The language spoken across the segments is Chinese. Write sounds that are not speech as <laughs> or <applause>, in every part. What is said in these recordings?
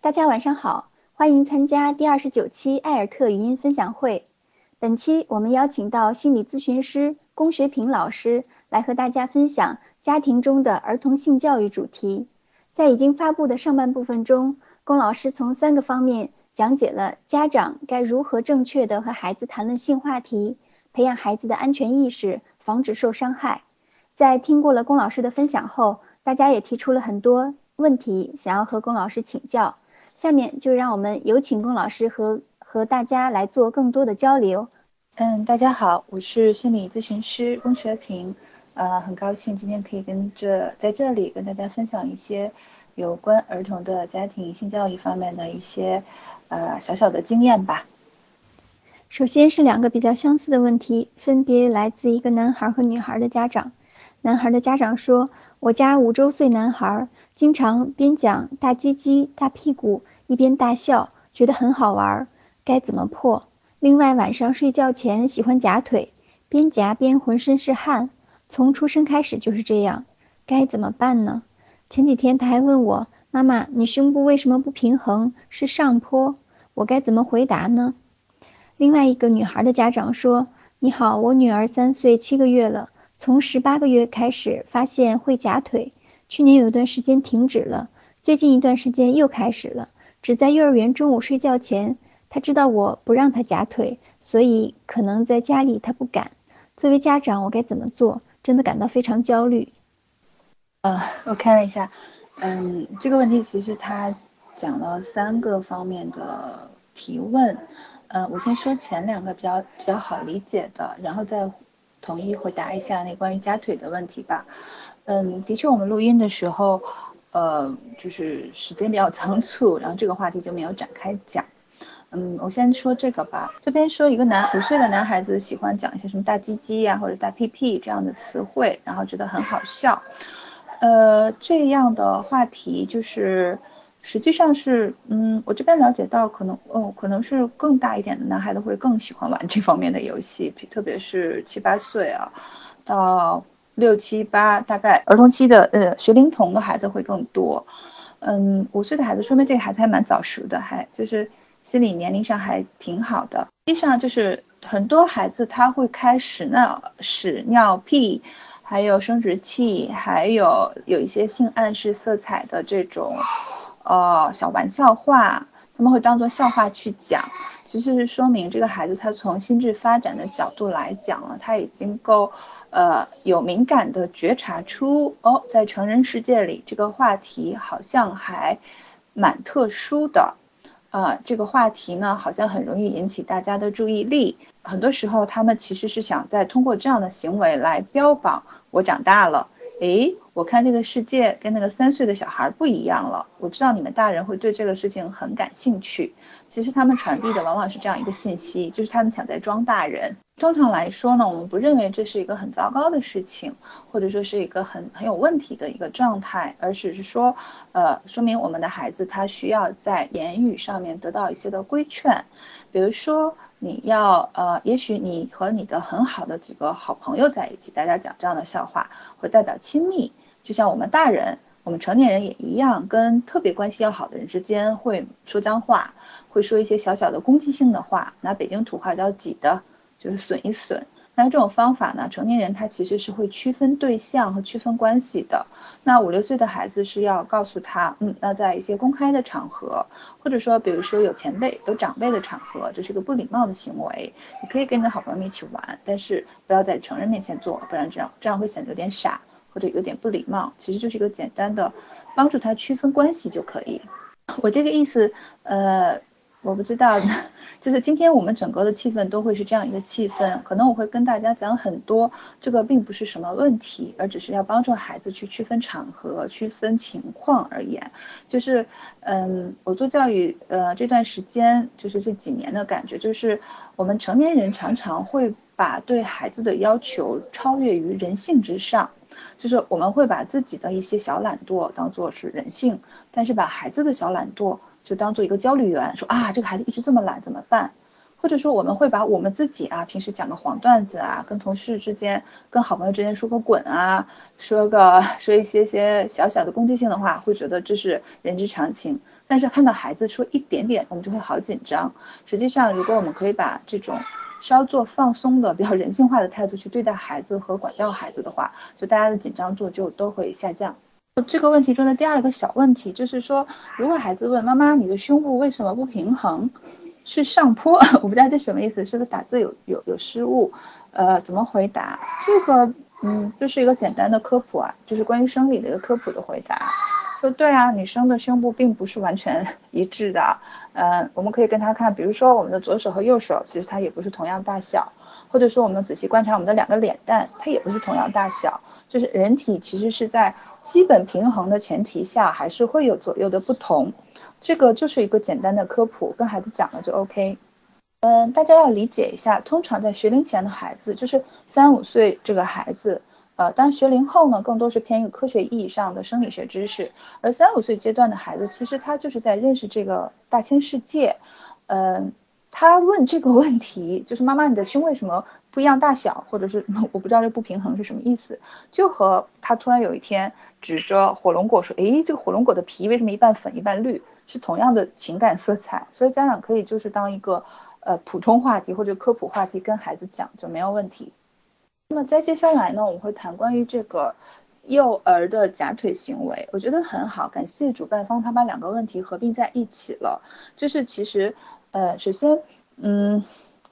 大家晚上好，欢迎参加第二十九期艾尔特语音分享会。本期我们邀请到心理咨询师龚学平老师来和大家分享家庭中的儿童性教育主题。在已经发布的上半部分中，龚老师从三个方面讲解了家长该如何正确的和孩子谈论性话题，培养孩子的安全意识，防止受伤害。在听过了龚老师的分享后，大家也提出了很多问题，想要和龚老师请教。下面就让我们有请龚老师和和大家来做更多的交流。嗯，大家好，我是心理咨询师龚学平，呃，很高兴今天可以跟这在这里跟大家分享一些有关儿童的家庭性教育方面的一些呃小小的经验吧。首先是两个比较相似的问题，分别来自一个男孩和女孩的家长。男孩的家长说：“我家五周岁男孩经常边讲大鸡鸡、大屁股，一边大笑，觉得很好玩，该怎么破？另外晚上睡觉前喜欢夹腿，边夹边浑身是汗，从出生开始就是这样，该怎么办呢？前几天他还问我：妈妈，你胸部为什么不平衡？是上坡？我该怎么回答呢？”另外一个女孩的家长说：“你好，我女儿三岁七个月了。”从十八个月开始发现会夹腿，去年有一段时间停止了，最近一段时间又开始了。只在幼儿园中午睡觉前，他知道我不让他夹腿，所以可能在家里他不敢。作为家长，我该怎么做？真的感到非常焦虑。呃，我看了一下，嗯，这个问题其实他讲了三个方面的提问，呃，我先说前两个比较比较好理解的，然后再。统一回答一下那关于夹腿的问题吧。嗯，的确，我们录音的时候，呃，就是时间比较仓促，<laughs> 然后这个话题就没有展开讲。嗯，我先说这个吧。这边说一个男五岁的男孩子喜欢讲一些什么大鸡鸡呀或者大屁屁这样的词汇，然后觉得很好笑。呃，这样的话题就是。实际上是，嗯，我这边了解到，可能，哦，可能是更大一点的男孩子会更喜欢玩这方面的游戏，特别是七八岁啊，到六七八，大概儿童期的，呃，学龄童的孩子会更多。嗯，五岁的孩子，说明这个孩子还蛮早熟的，还就是心理年龄上还挺好的。实际上就是很多孩子他会开始尿屎尿屁，还有生殖器，还有有一些性暗示色彩的这种。呃，小玩笑话，他们会当做笑话去讲，其实是说明这个孩子他从心智发展的角度来讲了，他已经够呃有敏感的觉察出哦，在成人世界里这个话题好像还蛮特殊的，啊，这个话题呢好像很容易引起大家的注意力，很多时候他们其实是想在通过这样的行为来标榜我长大了。诶，我看这个世界跟那个三岁的小孩不一样了。我知道你们大人会对这个事情很感兴趣。其实他们传递的往往是这样一个信息，就是他们想在装大人。通常来说呢，我们不认为这是一个很糟糕的事情，或者说是一个很很有问题的一个状态，而只是说，呃，说明我们的孩子他需要在言语上面得到一些的规劝，比如说。你要呃，也许你和你的很好的几个好朋友在一起，大家讲这样的笑话，会代表亲密。就像我们大人，我们成年人也一样，跟特别关系要好的人之间会说脏话，会说一些小小的攻击性的话，拿北京土话叫挤的，就是损一损。那这种方法呢，成年人他其实是会区分对象和区分关系的。那五六岁的孩子是要告诉他，嗯，那在一些公开的场合，或者说比如说有前辈、有长辈的场合，这是个不礼貌的行为。你可以跟你的好朋友们一起玩，但是不要在成人面前做，不然这样这样会显得有点傻或者有点不礼貌。其实就是一个简单的帮助他区分关系就可以。<laughs> 我这个意思，呃。我不知道，<laughs> 就是今天我们整个的气氛都会是这样一个气氛，可能我会跟大家讲很多，这个并不是什么问题，而只是要帮助孩子去区分场合、区分情况而言。就是，嗯，我做教育，呃，这段时间就是这几年的感觉，就是我们成年人常常会把对孩子的要求超越于人性之上，就是我们会把自己的一些小懒惰当做是人性，但是把孩子的小懒惰。就当做一个焦虑源，说啊，这个孩子一直这么懒怎么办？或者说我们会把我们自己啊，平时讲个黄段子啊，跟同事之间、跟好朋友之间说个滚啊，说个说一些些小小的攻击性的话，会觉得这是人之常情。但是看到孩子说一点点，我们就会好紧张。实际上，如果我们可以把这种稍作放松的、比较人性化的态度去对待孩子和管教孩子的话，就大家的紧张度就都会下降。这个问题中的第二个小问题就是说，如果孩子问妈妈你的胸部为什么不平衡，是上坡？<laughs> 我不知道这什么意思，是不是打字有有有失误？呃，怎么回答？这个嗯，就是一个简单的科普啊，就是关于生理的一个科普的回答。说对啊，女生的胸部并不是完全一致的。嗯，我们可以跟他看，比如说我们的左手和右手，其实它也不是同样大小，或者说我们仔细观察我们的两个脸蛋，它也不是同样大小。就是人体其实是在基本平衡的前提下，还是会有左右的不同。这个就是一个简单的科普，跟孩子讲了就 OK。嗯，大家要理解一下，通常在学龄前的孩子，就是三五岁这个孩子。呃，当然学龄后呢，更多是偏一个科学意义上的生理学知识，而三五岁阶段的孩子，其实他就是在认识这个大千世界。嗯，他问这个问题，就是妈妈，你的胸为什么不一样大小，或者是 <laughs> 我不知道这不平衡是什么意思，就和他突然有一天指着火龙果说，诶，这个火龙果的皮为什么一半粉一半绿，是同样的情感色彩，所以家长可以就是当一个呃普通话题或者科普话题跟孩子讲就没有问题。那么在接下来呢，我会谈关于这个幼儿的夹腿行为，我觉得很好，感谢主办方他把两个问题合并在一起了。就是其实，呃，首先，嗯，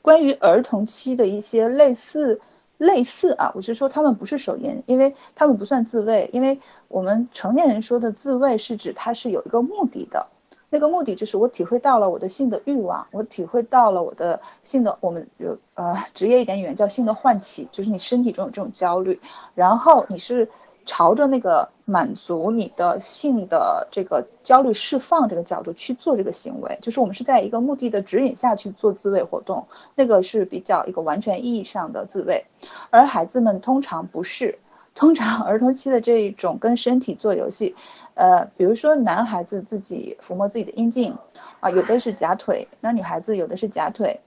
关于儿童期的一些类似类似啊，我是说他们不是手淫，因为他们不算自慰，因为我们成年人说的自慰是指它是有一个目的的。那个目的就是我体会到了我的性的欲望，我体会到了我的性的，我们有呃职业一点语言叫性的唤起，就是你身体中有这种焦虑，然后你是朝着那个满足你的性的这个焦虑释放这个角度去做这个行为，就是我们是在一个目的的指引下去做自慰活动，那个是比较一个完全意义上的自慰，而孩子们通常不是，通常儿童期的这一种跟身体做游戏。呃，比如说男孩子自己抚摸自己的阴茎啊，有的是夹腿，那女孩子有的是夹腿，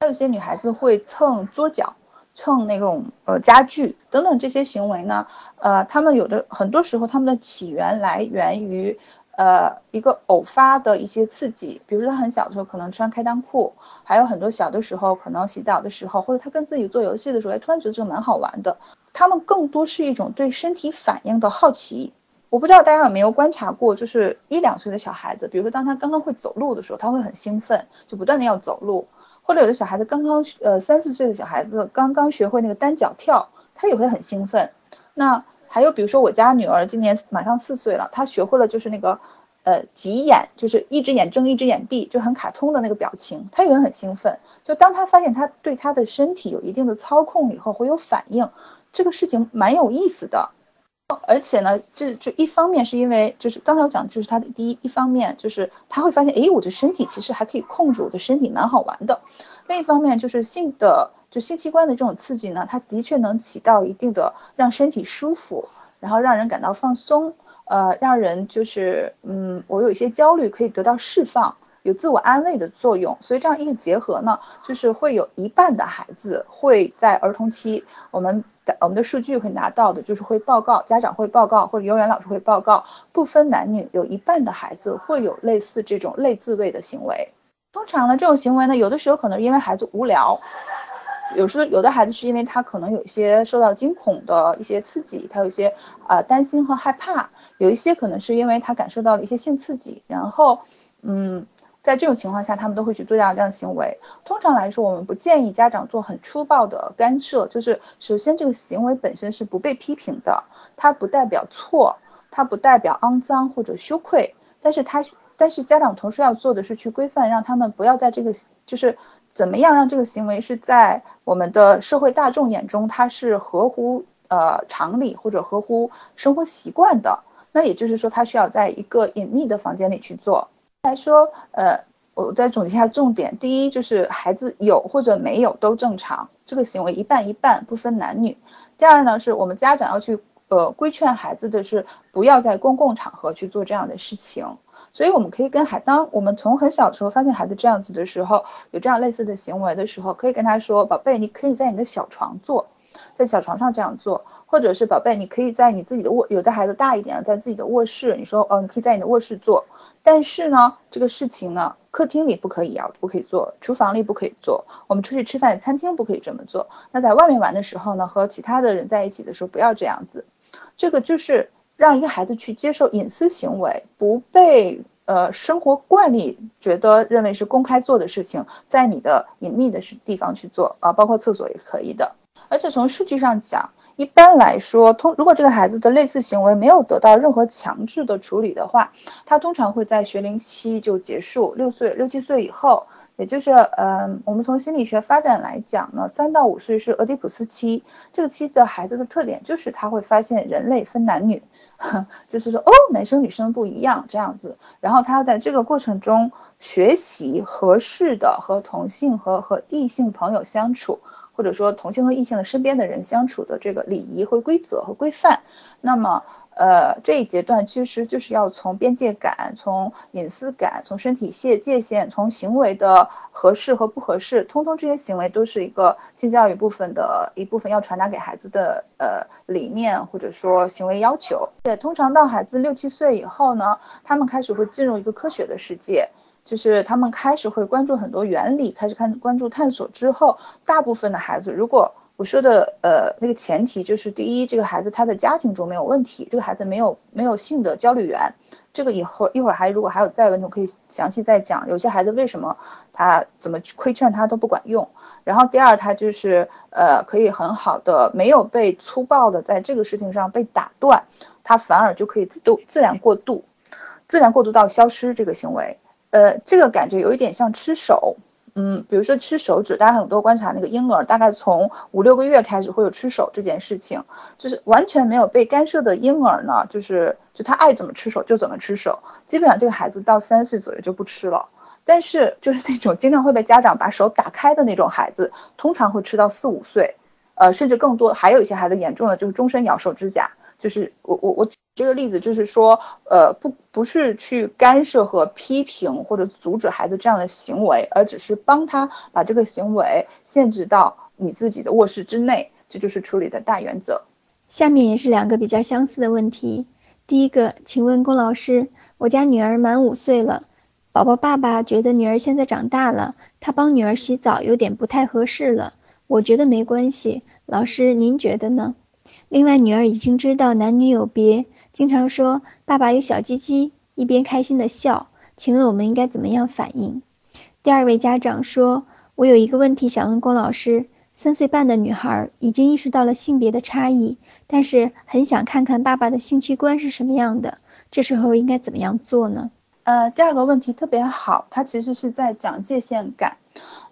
还有些女孩子会蹭桌角、蹭那种呃家具等等这些行为呢，呃，他们有的很多时候他们的起源来源于呃一个偶发的一些刺激，比如说他很小的时候可能穿开裆裤，还有很多小的时候可能洗澡的时候，或者他跟自己做游戏的时候，哎，突然觉得这个蛮好玩的，他们更多是一种对身体反应的好奇。我不知道大家有没有观察过，就是一两岁的小孩子，比如说当他刚刚会走路的时候，他会很兴奋，就不断的要走路；或者有的小孩子刚刚呃三四岁的小孩子刚刚学会那个单脚跳，他也会很兴奋。那还有比如说我家女儿今年马上四岁了，她学会了就是那个呃挤眼，就是一只眼睁一只眼闭，就很卡通的那个表情，她也会很兴奋。就当她发现她对她的身体有一定的操控以后，会有反应，这个事情蛮有意思的。而且呢，这就一方面是因为，就是刚才我讲就是他的第一一方面，就是他会发现，哎，我的身体其实还可以控制我的身体，蛮好玩的。另一方面就是性的，就性器官的这种刺激呢，它的确能起到一定的让身体舒服，然后让人感到放松，呃，让人就是，嗯，我有一些焦虑可以得到释放。有自我安慰的作用，所以这样一个结合呢，就是会有一半的孩子会在儿童期，我们的我们的数据会拿到的，就是会报告，家长会报告或者幼儿园老师会报告，不分男女，有一半的孩子会有类似这种类自慰的行为。通常呢，这种行为呢，有的时候可能因为孩子无聊，有时候有的孩子是因为他可能有一些受到惊恐的一些刺激，他有一些呃担心和害怕，有一些可能是因为他感受到了一些性刺激，然后嗯。在这种情况下，他们都会去做这样这样的行为。通常来说，我们不建议家长做很粗暴的干涉。就是首先，这个行为本身是不被批评的，它不代表错，它不代表肮脏或者羞愧。但是它，但是家长同时要做的是去规范，让他们不要在这个，就是怎么样让这个行为是在我们的社会大众眼中，它是合乎呃常理或者合乎生活习惯的。那也就是说，他需要在一个隐秘的房间里去做。来说，呃，我再总结一下重点。第一，就是孩子有或者没有都正常，这个行为一半一半，不分男女。第二呢，是我们家长要去呃规劝孩子的是，不要在公共场合去做这样的事情。所以我们可以跟孩，当我们从很小的时候发现孩子这样子的时候，有这样类似的行为的时候，可以跟他说，宝贝，你可以在你的小床做。在小床上这样做，或者是宝贝，你可以在你自己的卧，有的孩子大一点，在自己的卧室，你说，哦，你可以在你的卧室做。但是呢，这个事情呢，客厅里不可以啊，不可以做，厨房里不可以做，我们出去吃饭，餐厅不可以这么做。那在外面玩的时候呢，和其他的人在一起的时候，不要这样子。这个就是让一个孩子去接受隐私行为，不被呃生活惯例觉得认为是公开做的事情，在你的隐秘的地方去做啊，包括厕所也可以的。而且从数据上讲。一般来说，通如果这个孩子的类似行为没有得到任何强制的处理的话，他通常会在学龄期就结束。六岁、六七岁以后，也就是，嗯，我们从心理学发展来讲呢，三到五岁是俄狄浦斯期。这个期的孩子的特点就是他会发现人类分男女，<laughs> 就是说，哦，男生女生不一样这样子。然后他要在这个过程中学习合适的和同性和和异性朋友相处。或者说同性和异性的身边的人相处的这个礼仪和规则和规范，那么呃这一阶段其实就是要从边界感、从隐私感、从身体界界限、从行为的合适和不合适，通通这些行为都是一个性教育部分的一部分要传达给孩子的呃理念或者说行为要求。对，通常到孩子六七岁以后呢，他们开始会进入一个科学的世界。就是他们开始会关注很多原理，开始看关注探索之后，大部分的孩子，如果我说的呃那个前提就是第一，这个孩子他的家庭中没有问题，这个孩子没有没有性的焦虑源，这个以后一会儿还如果还有再问，我可以详细再讲。有些孩子为什么他怎么去规劝他都不管用。然后第二，他就是呃可以很好的没有被粗暴的在这个事情上被打断，他反而就可以自度自然过渡，自然过渡到消失这个行为。呃，这个感觉有一点像吃手，嗯，比如说吃手指，大家很多观察那个婴儿，大概从五六个月开始会有吃手这件事情，就是完全没有被干涉的婴儿呢，就是就他爱怎么吃手就怎么吃手，基本上这个孩子到三岁左右就不吃了，但是就是那种经常会被家长把手打开的那种孩子，通常会吃到四五岁，呃，甚至更多，还有一些孩子严重的就是终身咬手指甲。就是我我我这个例子，就是说，呃，不不是去干涉和批评或者阻止孩子这样的行为，而只是帮他把这个行为限制到你自己的卧室之内，这就是处理的大原则。下面也是两个比较相似的问题。第一个，请问龚老师，我家女儿满五岁了，宝宝爸爸觉得女儿现在长大了，他帮女儿洗澡有点不太合适了，我觉得没关系，老师您觉得呢？另外，女儿已经知道男女有别，经常说爸爸有小鸡鸡，一边开心的笑。请问我们应该怎么样反应？第二位家长说，我有一个问题想问龚老师：三岁半的女孩已经意识到了性别的差异，但是很想看看爸爸的性器官是什么样的，这时候应该怎么样做呢？呃，第二个问题特别好，他其实是在讲界限感。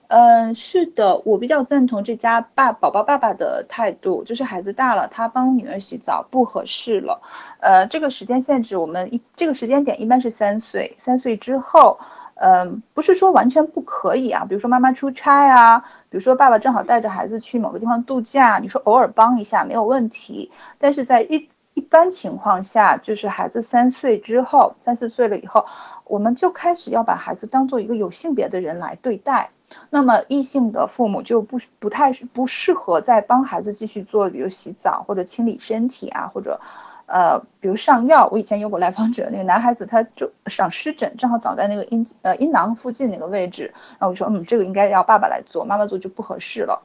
嗯，是的，我比较赞同这家爸宝宝爸爸的态度，就是孩子大了，他帮女儿洗澡不合适了。呃，这个时间限制，我们一这个时间点一般是三岁，三岁之后，嗯，不是说完全不可以啊。比如说妈妈出差啊，比如说爸爸正好带着孩子去某个地方度假，你说偶尔帮一下没有问题。但是在一一般情况下，就是孩子三岁之后，三四岁了以后，我们就开始要把孩子当做一个有性别的人来对待。那么异性的父母就不不太不适合再帮孩子继续做，比如洗澡或者清理身体啊，或者呃，比如上药。我以前有过来访者，那个男孩子他就长湿疹，正好长在那个阴呃阴囊附近那个位置，然后我说，嗯，这个应该要爸爸来做，妈妈做就不合适了。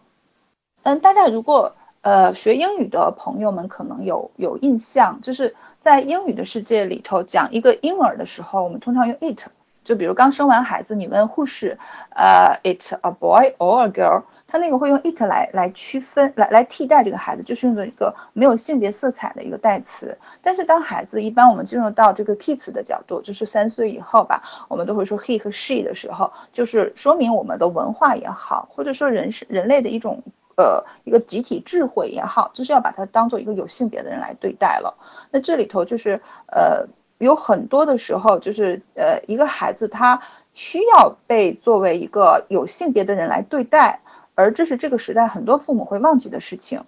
嗯，大家如果呃学英语的朋友们可能有有印象，就是在英语的世界里头讲一个婴儿的时候，我们通常用 it。就比如刚生完孩子，你问护士，呃，it a boy or a girl，他那个会用 it 来来区分，来来替代这个孩子，就是用的一个没有性别色彩的一个代词。但是当孩子一般我们进入到这个 kids 的角度，就是三岁以后吧，我们都会说 he 和 she 的时候，就是说明我们的文化也好，或者说人是人类的一种呃一个集体智慧也好，就是要把它当做一个有性别的人来对待了。那这里头就是呃。有很多的时候，就是呃，一个孩子他需要被作为一个有性别的人来对待，而这是这个时代很多父母会忘记的事情。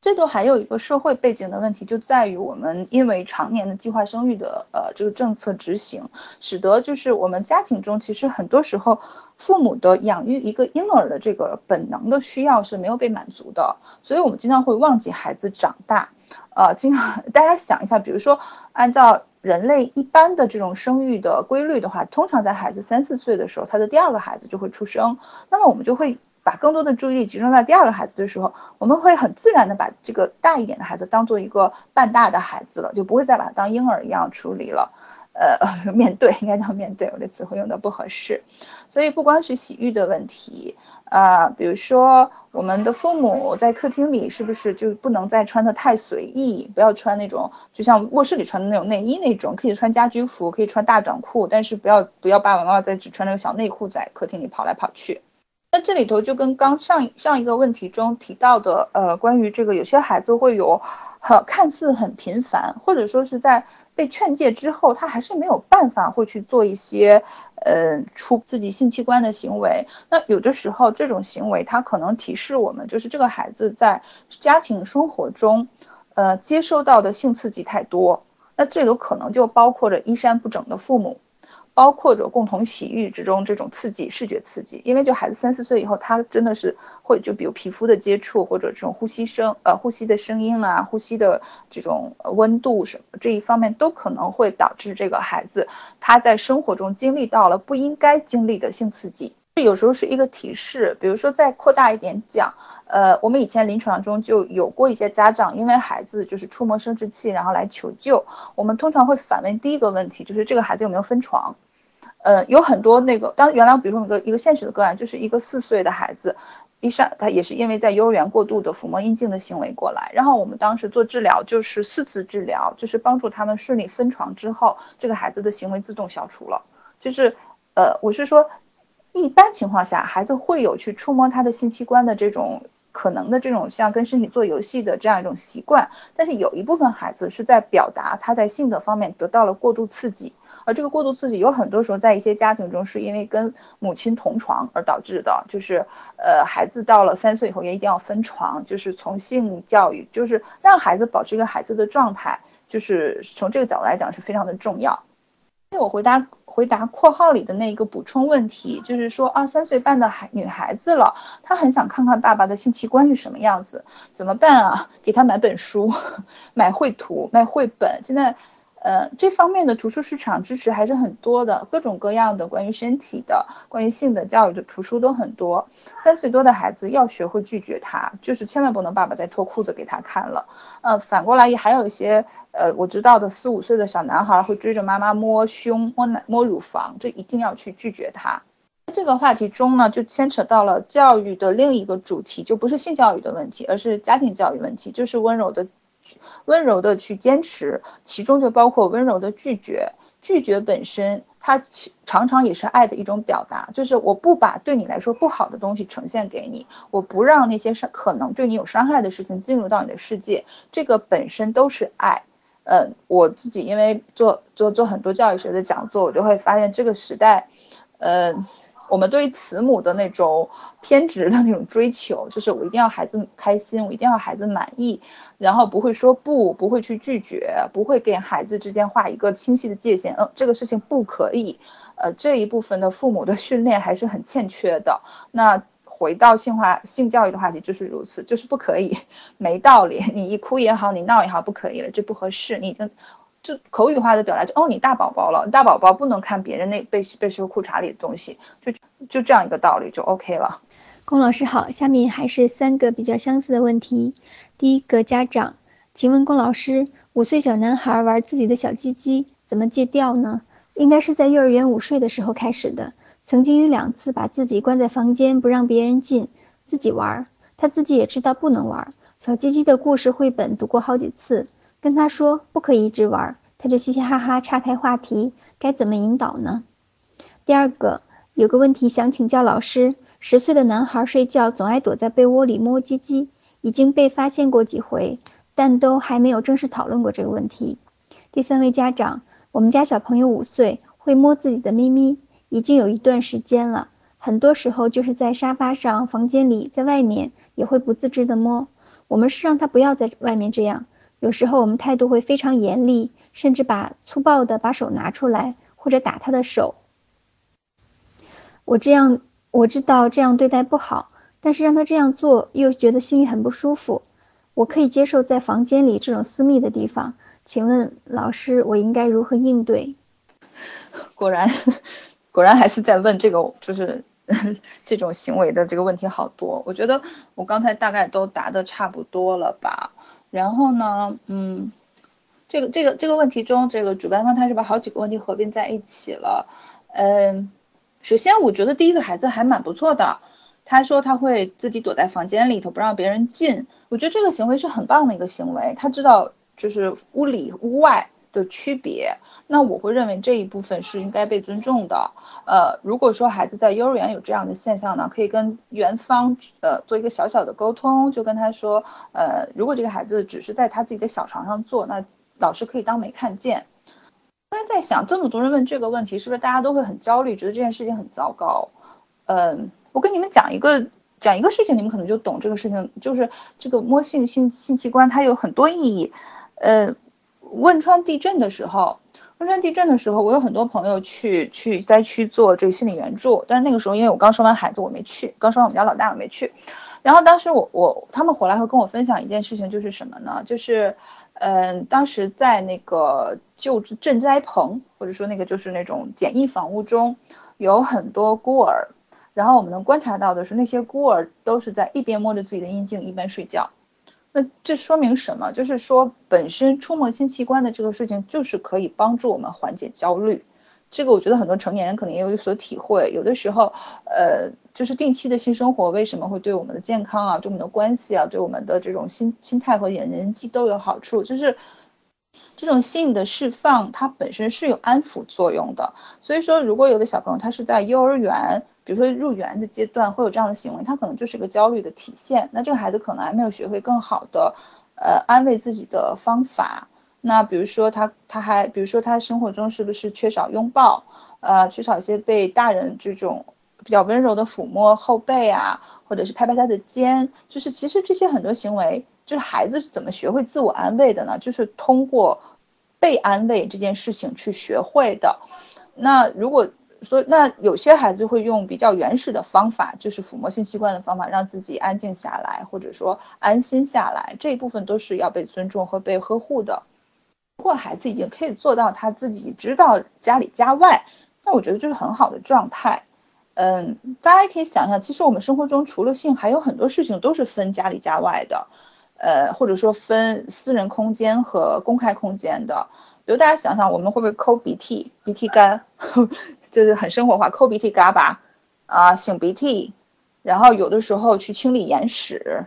这都还有一个社会背景的问题，就在于我们因为常年的计划生育的呃这个政策执行，使得就是我们家庭中其实很多时候父母的养育一个婴儿的这个本能的需要是没有被满足的，所以我们经常会忘记孩子长大。呃，经常大家想一下，比如说按照人类一般的这种生育的规律的话，通常在孩子三四岁的时候，他的第二个孩子就会出生。那么我们就会把更多的注意力集中在第二个孩子的时候，我们会很自然的把这个大一点的孩子当做一个半大的孩子了，就不会再把他当婴儿一样处理了。呃，<laughs> 面对应该叫面对，我的词汇用的不合适。所以不光是洗浴的问题，呃，比如说我们的父母在客厅里是不是就不能再穿的太随意，不要穿那种就像卧室里穿的那种内衣那种，可以穿家居服，可以穿大短裤，但是不要不要爸爸妈妈再只穿那个小内裤在客厅里跑来跑去。那这里头就跟刚上上一个问题中提到的，呃，关于这个有些孩子会有很看似很频繁，或者说是在被劝诫之后，他还是没有办法会去做一些，呃，出自己性器官的行为。那有的时候这种行为，它可能提示我们，就是这个孩子在家庭生活中，呃，接收到的性刺激太多。那这有可能就包括着衣衫不整的父母。包括着共同洗浴之中这种刺激，视觉刺激，因为就孩子三四岁以后，他真的是会就比如皮肤的接触或者这种呼吸声，呃，呼吸的声音啊，呼吸的这种温度什么这一方面都可能会导致这个孩子他在生活中经历到了不应该经历的性刺激，有时候是一个提示。比如说再扩大一点讲，呃，我们以前临床中就有过一些家长因为孩子就是触摸生殖器然后来求救，我们通常会反问第一个问题，就是这个孩子有没有分床？呃，有很多那个，当原来比如说一个一个现实的个案，就是一个四岁的孩子，一上他也是因为在幼儿园过度的抚摸阴茎的行为过来，然后我们当时做治疗就是四次治疗，就是帮助他们顺利分床之后，这个孩子的行为自动消除了。就是呃，我是说，一般情况下孩子会有去触摸他的性器官的这种可能的这种像跟身体做游戏的这样一种习惯，但是有一部分孩子是在表达他在性的方面得到了过度刺激。而这个过度刺激有很多时候在一些家庭中是因为跟母亲同床而导致的，就是呃孩子到了三岁以后也一定要分床，就是从性教育，就是让孩子保持一个孩子的状态，就是从这个角度来讲是非常的重要。那我回答回答括号里的那个补充问题，就是说啊三岁半的孩女孩子了，她很想看看爸爸的性器官是什么样子，怎么办啊？给她买本书，<laughs> 买绘图，买绘本，现在。呃，这方面的图书市场支持还是很多的，各种各样的关于身体的、关于性的教育的图书都很多。三岁多的孩子要学会拒绝他，就是千万不能爸爸再脱裤子给他看了。呃，反过来也还有一些，呃，我知道的四五岁的小男孩会追着妈妈摸胸、摸奶、摸乳房，这一定要去拒绝他。这个话题中呢，就牵扯到了教育的另一个主题，就不是性教育的问题，而是家庭教育问题，就是温柔的。温柔的去坚持，其中就包括温柔的拒绝。拒绝本身，它常常也是爱的一种表达。就是我不把对你来说不好的东西呈现给你，我不让那些伤可能对你有伤害的事情进入到你的世界，这个本身都是爱。嗯，我自己因为做做做很多教育学的讲座，我就会发现这个时代，呃。我们对于慈母的那种偏执的那种追求，就是我一定要孩子开心，我一定要孩子满意，然后不会说不，不会去拒绝，不会给孩子之间画一个清晰的界限。嗯，这个事情不可以。呃，这一部分的父母的训练还是很欠缺的。那回到性化性教育的话题就是如此，就是不可以，没道理。你一哭也好，你闹也好，不可以了，这不合适。你已经。就口语化的表达，就哦，你大宝宝了，大宝宝不能看别人那背背收裤衩里的东西，就就这样一个道理就 OK 了。龚老师好，下面还是三个比较相似的问题。第一个家长，请问龚老师，五岁小男孩玩自己的小鸡鸡怎么戒掉呢？应该是在幼儿园午睡的时候开始的，曾经有两次把自己关在房间不让别人进，自己玩，他自己也知道不能玩。小鸡鸡的故事绘本读过好几次。跟他说不可以一直玩，他就嘻嘻哈哈岔开话题，该怎么引导呢？第二个有个问题想请教老师，十岁的男孩睡觉总爱躲在被窝里摸鸡鸡，已经被发现过几回，但都还没有正式讨论过这个问题。第三位家长，我们家小朋友五岁，会摸自己的咪咪，已经有一段时间了，很多时候就是在沙发上、房间里、在外面也会不自知的摸，我们是让他不要在外面这样。有时候我们态度会非常严厉，甚至把粗暴的把手拿出来，或者打他的手。我这样我知道这样对待不好，但是让他这样做又觉得心里很不舒服。我可以接受在房间里这种私密的地方，请问老师，我应该如何应对？<laughs> 果然，果然还是在问这个，就是 <laughs> 这种行为的这个问题好多。我觉得我刚才大概都答的差不多了吧。然后呢，嗯，这个这个这个问题中，这个主办方他是把好几个问题合并在一起了。嗯，首先我觉得第一个孩子还蛮不错的，他说他会自己躲在房间里头不让别人进，我觉得这个行为是很棒的一个行为。他知道就是屋里屋外的区别，那我会认为这一部分是应该被尊重的。呃，如果说孩子在幼儿园有这样的现象呢，可以跟园方呃做一个小小的沟通，就跟他说，呃，如果这个孩子只是在他自己的小床上坐，那老师可以当没看见。突然在想，这么多人问这个问题，是不是大家都会很焦虑，觉得这件事情很糟糕？嗯，我跟你们讲一个讲一个事情，你们可能就懂这个事情，就是这个摸性性性器官它有很多意义。呃，汶川地震的时候，汶川地震的时候，我有很多朋友去去灾区做这个心理援助，但是那个时候因为我刚生完孩子，我没去，刚生完我们家老大我没去。然后当时我我他们回来会跟我分享一件事情，就是什么呢？就是嗯，当时在那个救治赈灾棚，或者说那个就是那种简易房屋中，有很多孤儿。然后我们能观察到的是，那些孤儿都是在一边摸着自己的阴茎一边睡觉。那这说明什么？就是说本身触摸性器官的这个事情，就是可以帮助我们缓解焦虑。这个我觉得很多成年人可能也有所体会。有的时候，呃，就是定期的性生活为什么会对我们的健康啊、对我们的关系啊、对我们的这种心心态和人人际都有好处？就是这种性的释放，它本身是有安抚作用的。所以说，如果有的小朋友他是在幼儿园，比如说入园的阶段会有这样的行为，他可能就是一个焦虑的体现。那这个孩子可能还没有学会更好的呃安慰自己的方法。那比如说他他还比如说他生活中是不是缺少拥抱，呃缺少一些被大人这种比较温柔的抚摸后背啊，或者是拍拍他的肩，就是其实这些很多行为，就是孩子是怎么学会自我安慰的呢？就是通过被安慰这件事情去学会的。那如果所以那有些孩子会用比较原始的方法，就是抚摸性器官的方法，让自己安静下来，或者说安心下来，这一部分都是要被尊重和被呵护的。如果孩子已经可以做到他自己知道家里家外，那我觉得就是很好的状态。嗯，大家可以想想，其实我们生活中除了性，还有很多事情都是分家里家外的，呃，或者说分私人空间和公开空间的。比如大家想想，我们会不会抠鼻涕？鼻涕干，就是很生活化，抠鼻涕嘎巴啊，擤鼻涕，然后有的时候去清理眼屎。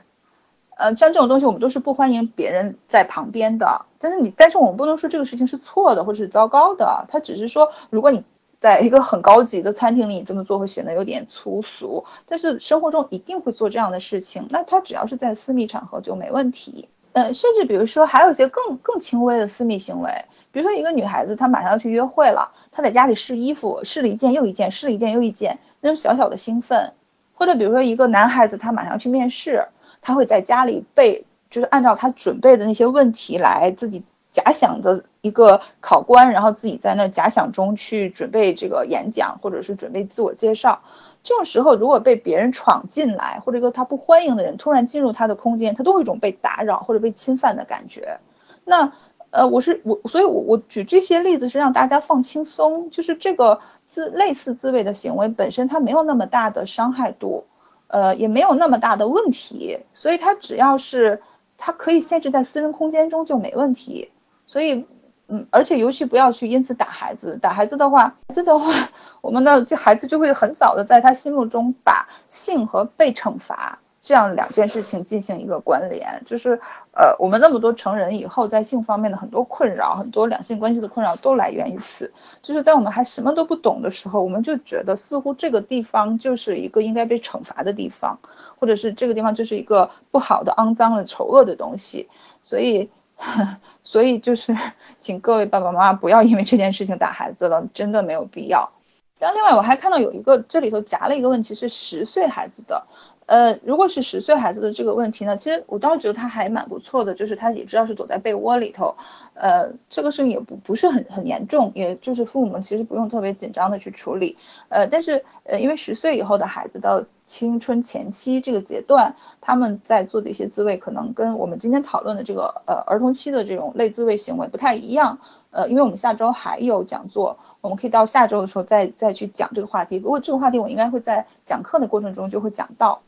呃，像这种东西，我们都是不欢迎别人在旁边的。但是你，但是我们不能说这个事情是错的或者是糟糕的。他只是说，如果你在一个很高级的餐厅里，你这么做会显得有点粗俗。但是生活中一定会做这样的事情。那他只要是在私密场合就没问题。嗯，甚至比如说还有一些更更轻微的私密行为，比如说一个女孩子她马上要去约会了，她在家里试衣服，试了一件又一件，试了一件又一件，那种小小的兴奋。或者比如说一个男孩子他马上去面试。他会在家里背，就是按照他准备的那些问题来自己假想的一个考官，然后自己在那假想中去准备这个演讲，或者是准备自我介绍。这种时候，如果被别人闯进来，或者一个他不欢迎的人突然进入他的空间，他都有一种被打扰或者被侵犯的感觉。那呃，我是我，所以我我举这些例子是让大家放轻松，就是这个自类似自慰的行为本身它没有那么大的伤害度。呃，也没有那么大的问题，所以他只要是他可以限制在私人空间中就没问题。所以，嗯，而且尤其不要去因此打孩子，打孩子的话，孩子的话，<laughs> 我们的这孩子就会很早的在他心目中把性和被惩罚。这样两件事情进行一个关联，就是呃，我们那么多成人以后在性方面的很多困扰，很多两性关系的困扰都来源于此。就是在我们还什么都不懂的时候，我们就觉得似乎这个地方就是一个应该被惩罚的地方，或者是这个地方就是一个不好的、肮脏的、丑恶的东西。所以，<laughs> 所以就是请各位爸爸妈妈不要因为这件事情打孩子了，真的没有必要。然后另外我还看到有一个这里头夹了一个问题是十岁孩子的。呃，如果是十岁孩子的这个问题呢，其实我倒觉得他还蛮不错的，就是他也知道是躲在被窝里头，呃，这个事情也不不是很很严重，也就是父母们其实不用特别紧张的去处理，呃，但是呃，因为十岁以后的孩子到青春前期这个阶段，他们在做的一些自慰，可能跟我们今天讨论的这个呃儿童期的这种类自慰行为不太一样。呃，因为我们下周还有讲座，我们可以到下周的时候再再去讲这个话题。不过这个话题我应该会在讲课的过程中就会讲到，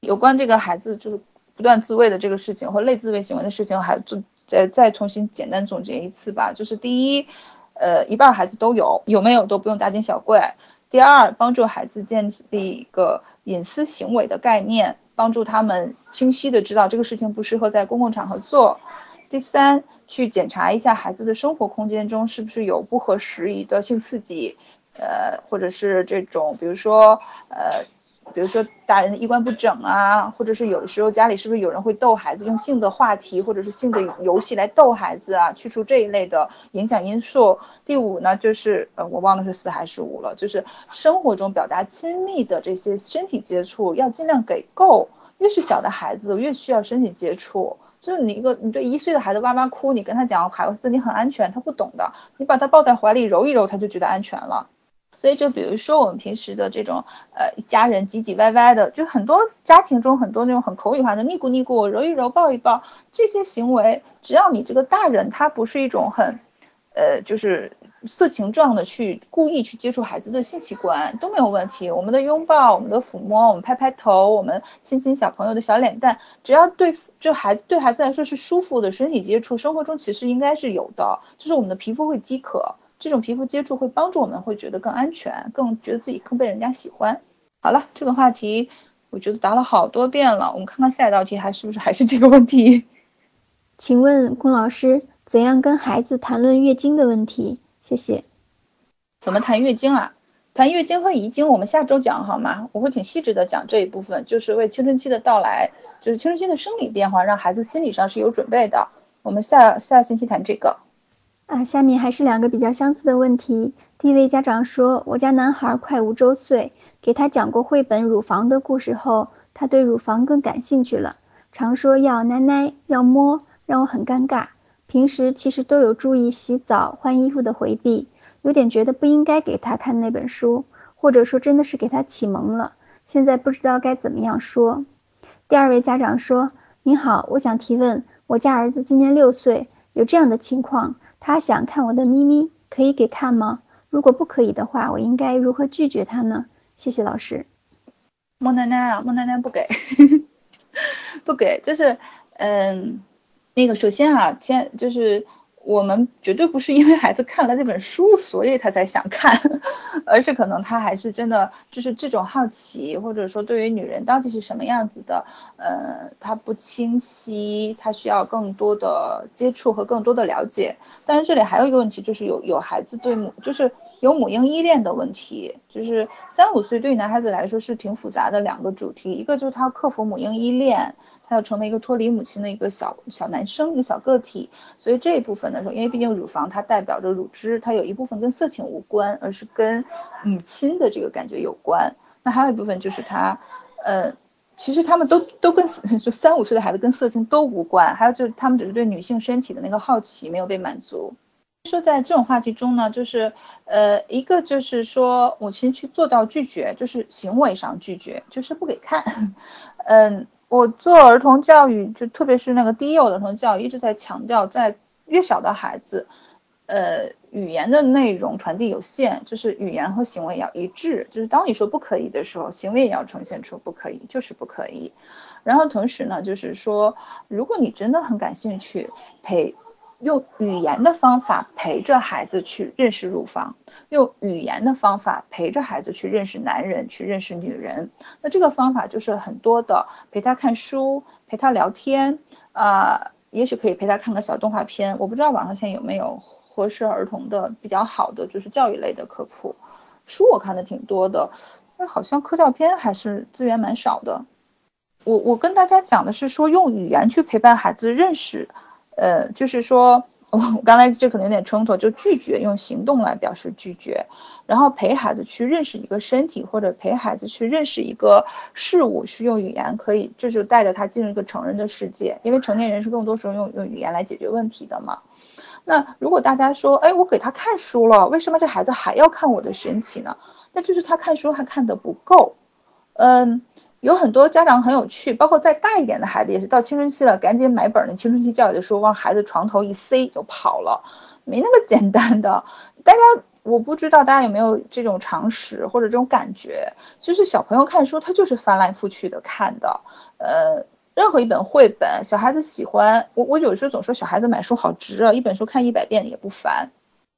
有关这个孩子就是不断自慰的这个事情或类自慰行为的事情，还就再再重新简单总结一次吧。就是第一，呃，一半孩子都有，有没有都不用大惊小怪。第二，帮助孩子建立一个隐私行为的概念，帮助他们清晰的知道这个事情不适合在公共场合做。第三，去检查一下孩子的生活空间中是不是有不合时宜的性刺激，呃，或者是这种，比如说，呃。比如说大人的衣冠不整啊，或者是有的时候家里是不是有人会逗孩子用性的话题或者是性的游戏来逗孩子啊？去除这一类的影响因素。第五呢，就是呃我忘了是四还是五了，就是生活中表达亲密的这些身体接触要尽量给够。越是小的孩子越需要身体接触。就是你一个你对一岁的孩子哇哇哭，你跟他讲孩子你很安全，他不懂的。你把他抱在怀里揉一揉，他就觉得安全了。所以就比如说我们平时的这种呃家人唧唧歪歪的，就很多家庭中很多那种很口语化的腻咕腻咕揉一揉抱一抱这些行为，只要你这个大人他不是一种很呃就是色情状的去故意去接触孩子的性器官都没有问题。我们的拥抱、我们的抚摸、我们拍拍头、我们亲亲小朋友的小脸蛋，只要对就孩子对孩子来说是舒服的身体接触，生活中其实应该是有的，就是我们的皮肤会饥渴。这种皮肤接触会帮助我们，会觉得更安全，更觉得自己更被人家喜欢。好了，这个话题我觉得答了好多遍了，我们看看下一道题还是不是还是这个问题？请问龚老师，怎样跟孩子谈论月经的问题？谢谢。怎么谈月经啊？谈月经和遗精，我们下周讲好吗？我会挺细致的讲这一部分，就是为青春期的到来，就是青春期的生理变化，让孩子心理上是有准备的。我们下下星期谈这个。啊，下面还是两个比较相似的问题。第一位家长说，我家男孩快五周岁，给他讲过绘本乳房的故事后，他对乳房更感兴趣了，常说要奶奶要摸，让我很尴尬。平时其实都有注意洗澡换衣服的回避，有点觉得不应该给他看那本书，或者说真的是给他启蒙了，现在不知道该怎么样说。第二位家长说，您好，我想提问，我家儿子今年六岁，有这样的情况。他想看我的咪咪，可以给看吗？如果不可以的话，我应该如何拒绝他呢？谢谢老师。莫奶奶啊，莫奶奶不给，<laughs> 不给，就是，嗯，那个首先啊，先就是。我们绝对不是因为孩子看了那本书，所以他才想看，<laughs> 而是可能他还是真的就是这种好奇，或者说对于女人到底是什么样子的，呃，他不清晰，他需要更多的接触和更多的了解。但是这里还有一个问题，就是有有孩子对母就是有母婴依恋的问题，就是三五岁对男孩子来说是挺复杂的两个主题，一个就是他克服母婴依恋。他要成为一个脱离母亲的一个小小男生，一个小个体，所以这一部分的时候，因为毕竟乳房它代表着乳汁，它有一部分跟色情无关，而是跟母亲的这个感觉有关。那还有一部分就是他，呃，其实他们都都跟就三五岁的孩子跟色情都无关，还有就是他们只是对女性身体的那个好奇没有被满足。说在这种话题中呢，就是呃一个就是说母亲去做到拒绝，就是行为上拒绝，就是不给看，<laughs> 嗯。我做儿童教育，就特别是那个低幼儿童教育，一直在强调，在越小的孩子，呃，语言的内容传递有限，就是语言和行为要一致，就是当你说不可以的时候，行为也要呈现出不可以，就是不可以。然后同时呢，就是说，如果你真的很感兴趣，陪。用语言的方法陪着孩子去认识乳房，用语言的方法陪着孩子去认识男人，去认识女人。那这个方法就是很多的，陪他看书，陪他聊天，啊，也许可以陪他看个小动画片。我不知道网上现在有没有合适儿童的比较好的，就是教育类的科普书，我看的挺多的，但好像科教片还是资源蛮少的。我我跟大家讲的是说，用语言去陪伴孩子认识。呃，就是说，我刚才这可能有点冲突，就拒绝用行动来表示拒绝，然后陪孩子去认识一个身体，或者陪孩子去认识一个事物，是用语言可以，这就带着他进入一个成人的世界，因为成年人是更多时候用用语言来解决问题的嘛。那如果大家说，哎，我给他看书了，为什么这孩子还要看我的身体呢？那就是他看书还看得不够。嗯，有很多家长很有趣，包括再大一点的孩子也是到青春期了，赶紧买本那青春期教育的书，往孩子床头一塞就跑了，没那么简单的。大家，我不知道大家有没有这种常识或者这种感觉，就是小朋友看书他就是翻来覆去的看的，呃。任何一本绘本，小孩子喜欢我。我有时候总说小孩子买书好值啊，一本书看一百遍也不烦。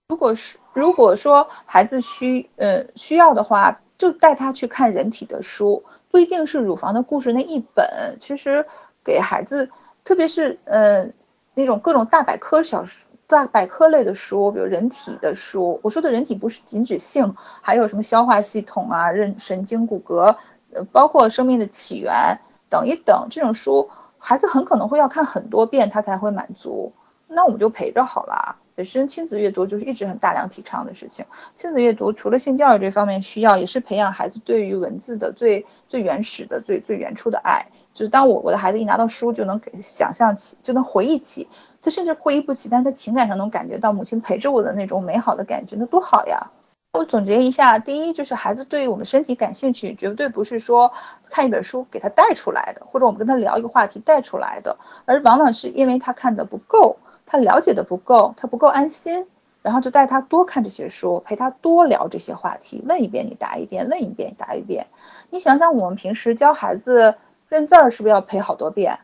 如果是如果说孩子需呃需要的话，就带他去看人体的书，不一定是乳房的故事那一本。其实给孩子，特别是呃那种各种大百科小大百科类的书，比如人体的书。我说的人体不是仅指性，还有什么消化系统啊、认神经、骨骼，呃，包括生命的起源。等一等，这种书孩子很可能会要看很多遍，他才会满足。那我们就陪着好了。本身亲子阅读就是一直很大量提倡的事情。亲子阅读除了性教育这方面需要，也是培养孩子对于文字的最最原始的、最最原初的爱。就是当我我的孩子一拿到书，就能给想象起，就能回忆起，他甚至回忆不起，但是他情感上能感觉到母亲陪着我的那种美好的感觉，那多好呀！我总结一下，第一就是孩子对我们身体感兴趣，绝对不是说看一本书给他带出来的，或者我们跟他聊一个话题带出来的，而往往是因为他看的不够，他了解的不够，他不够安心，然后就带他多看这些书，陪他多聊这些话题，问一遍你答一遍，问一遍你答一遍。你想想，我们平时教孩子认字儿是不是要陪好多遍？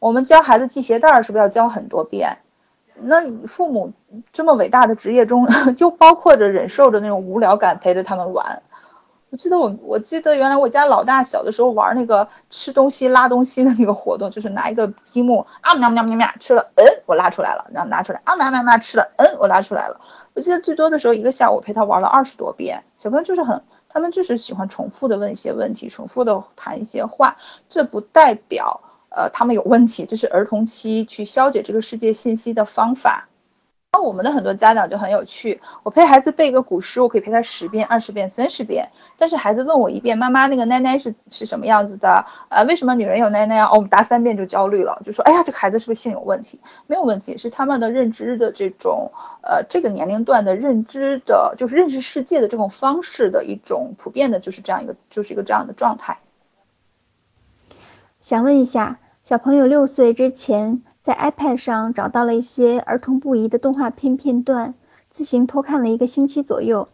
我们教孩子系鞋带儿是不是要教很多遍？那你父母这么伟大的职业中，<laughs> 就包括着忍受着那种无聊感，陪着他们玩。我记得我，我记得原来我家老大小的时候玩那个吃东西拉东西的那个活动，就是拿一个积木啊喵喵喵喵吃了，嗯，我拉出来了，然后拿出来啊喵喵喵吃了，嗯，我拉出来了。我记得最多的时候一个下午陪他玩了二十多遍。小朋友就是很，他们就是喜欢重复的问一些问题，重复的谈一些话，这不代表。呃，他们有问题，这是儿童期去消解这个世界信息的方法。那我们的很多家长就很有趣，我陪孩子背一个古诗，我可以陪他十遍、二十遍、三十遍。但是孩子问我一遍，妈妈那个奶奶是是什么样子的？呃，为什么女人有奶奶啊？哦，我们答三遍就焦虑了，就说，哎呀，这个孩子是不是性有问题？没有问题，是他们的认知的这种，呃，这个年龄段的认知的，就是认识世界的这种方式的一种普遍的，就是这样一个，就是一个这样的状态。想问一下，小朋友六岁之前在 iPad 上找到了一些儿童不宜的动画片片段，自行偷看了一个星期左右，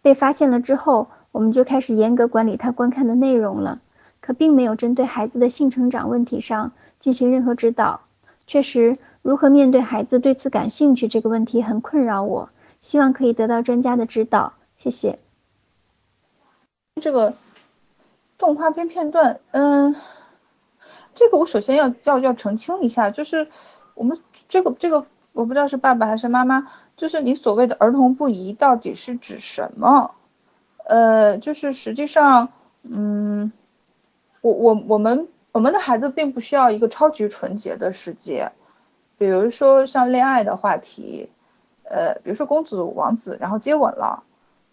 被发现了之后，我们就开始严格管理他观看的内容了，可并没有针对孩子的性成长问题上进行任何指导。确实，如何面对孩子对此感兴趣这个问题很困扰我，希望可以得到专家的指导。谢谢。这个动画片片段，嗯。这个我首先要要要澄清一下，就是我们这个这个我不知道是爸爸还是妈妈，就是你所谓的儿童不宜到底是指什么？呃，就是实际上，嗯，我我我们我们的孩子并不需要一个超级纯洁的世界，比如说像恋爱的话题，呃，比如说公子王子然后接吻了，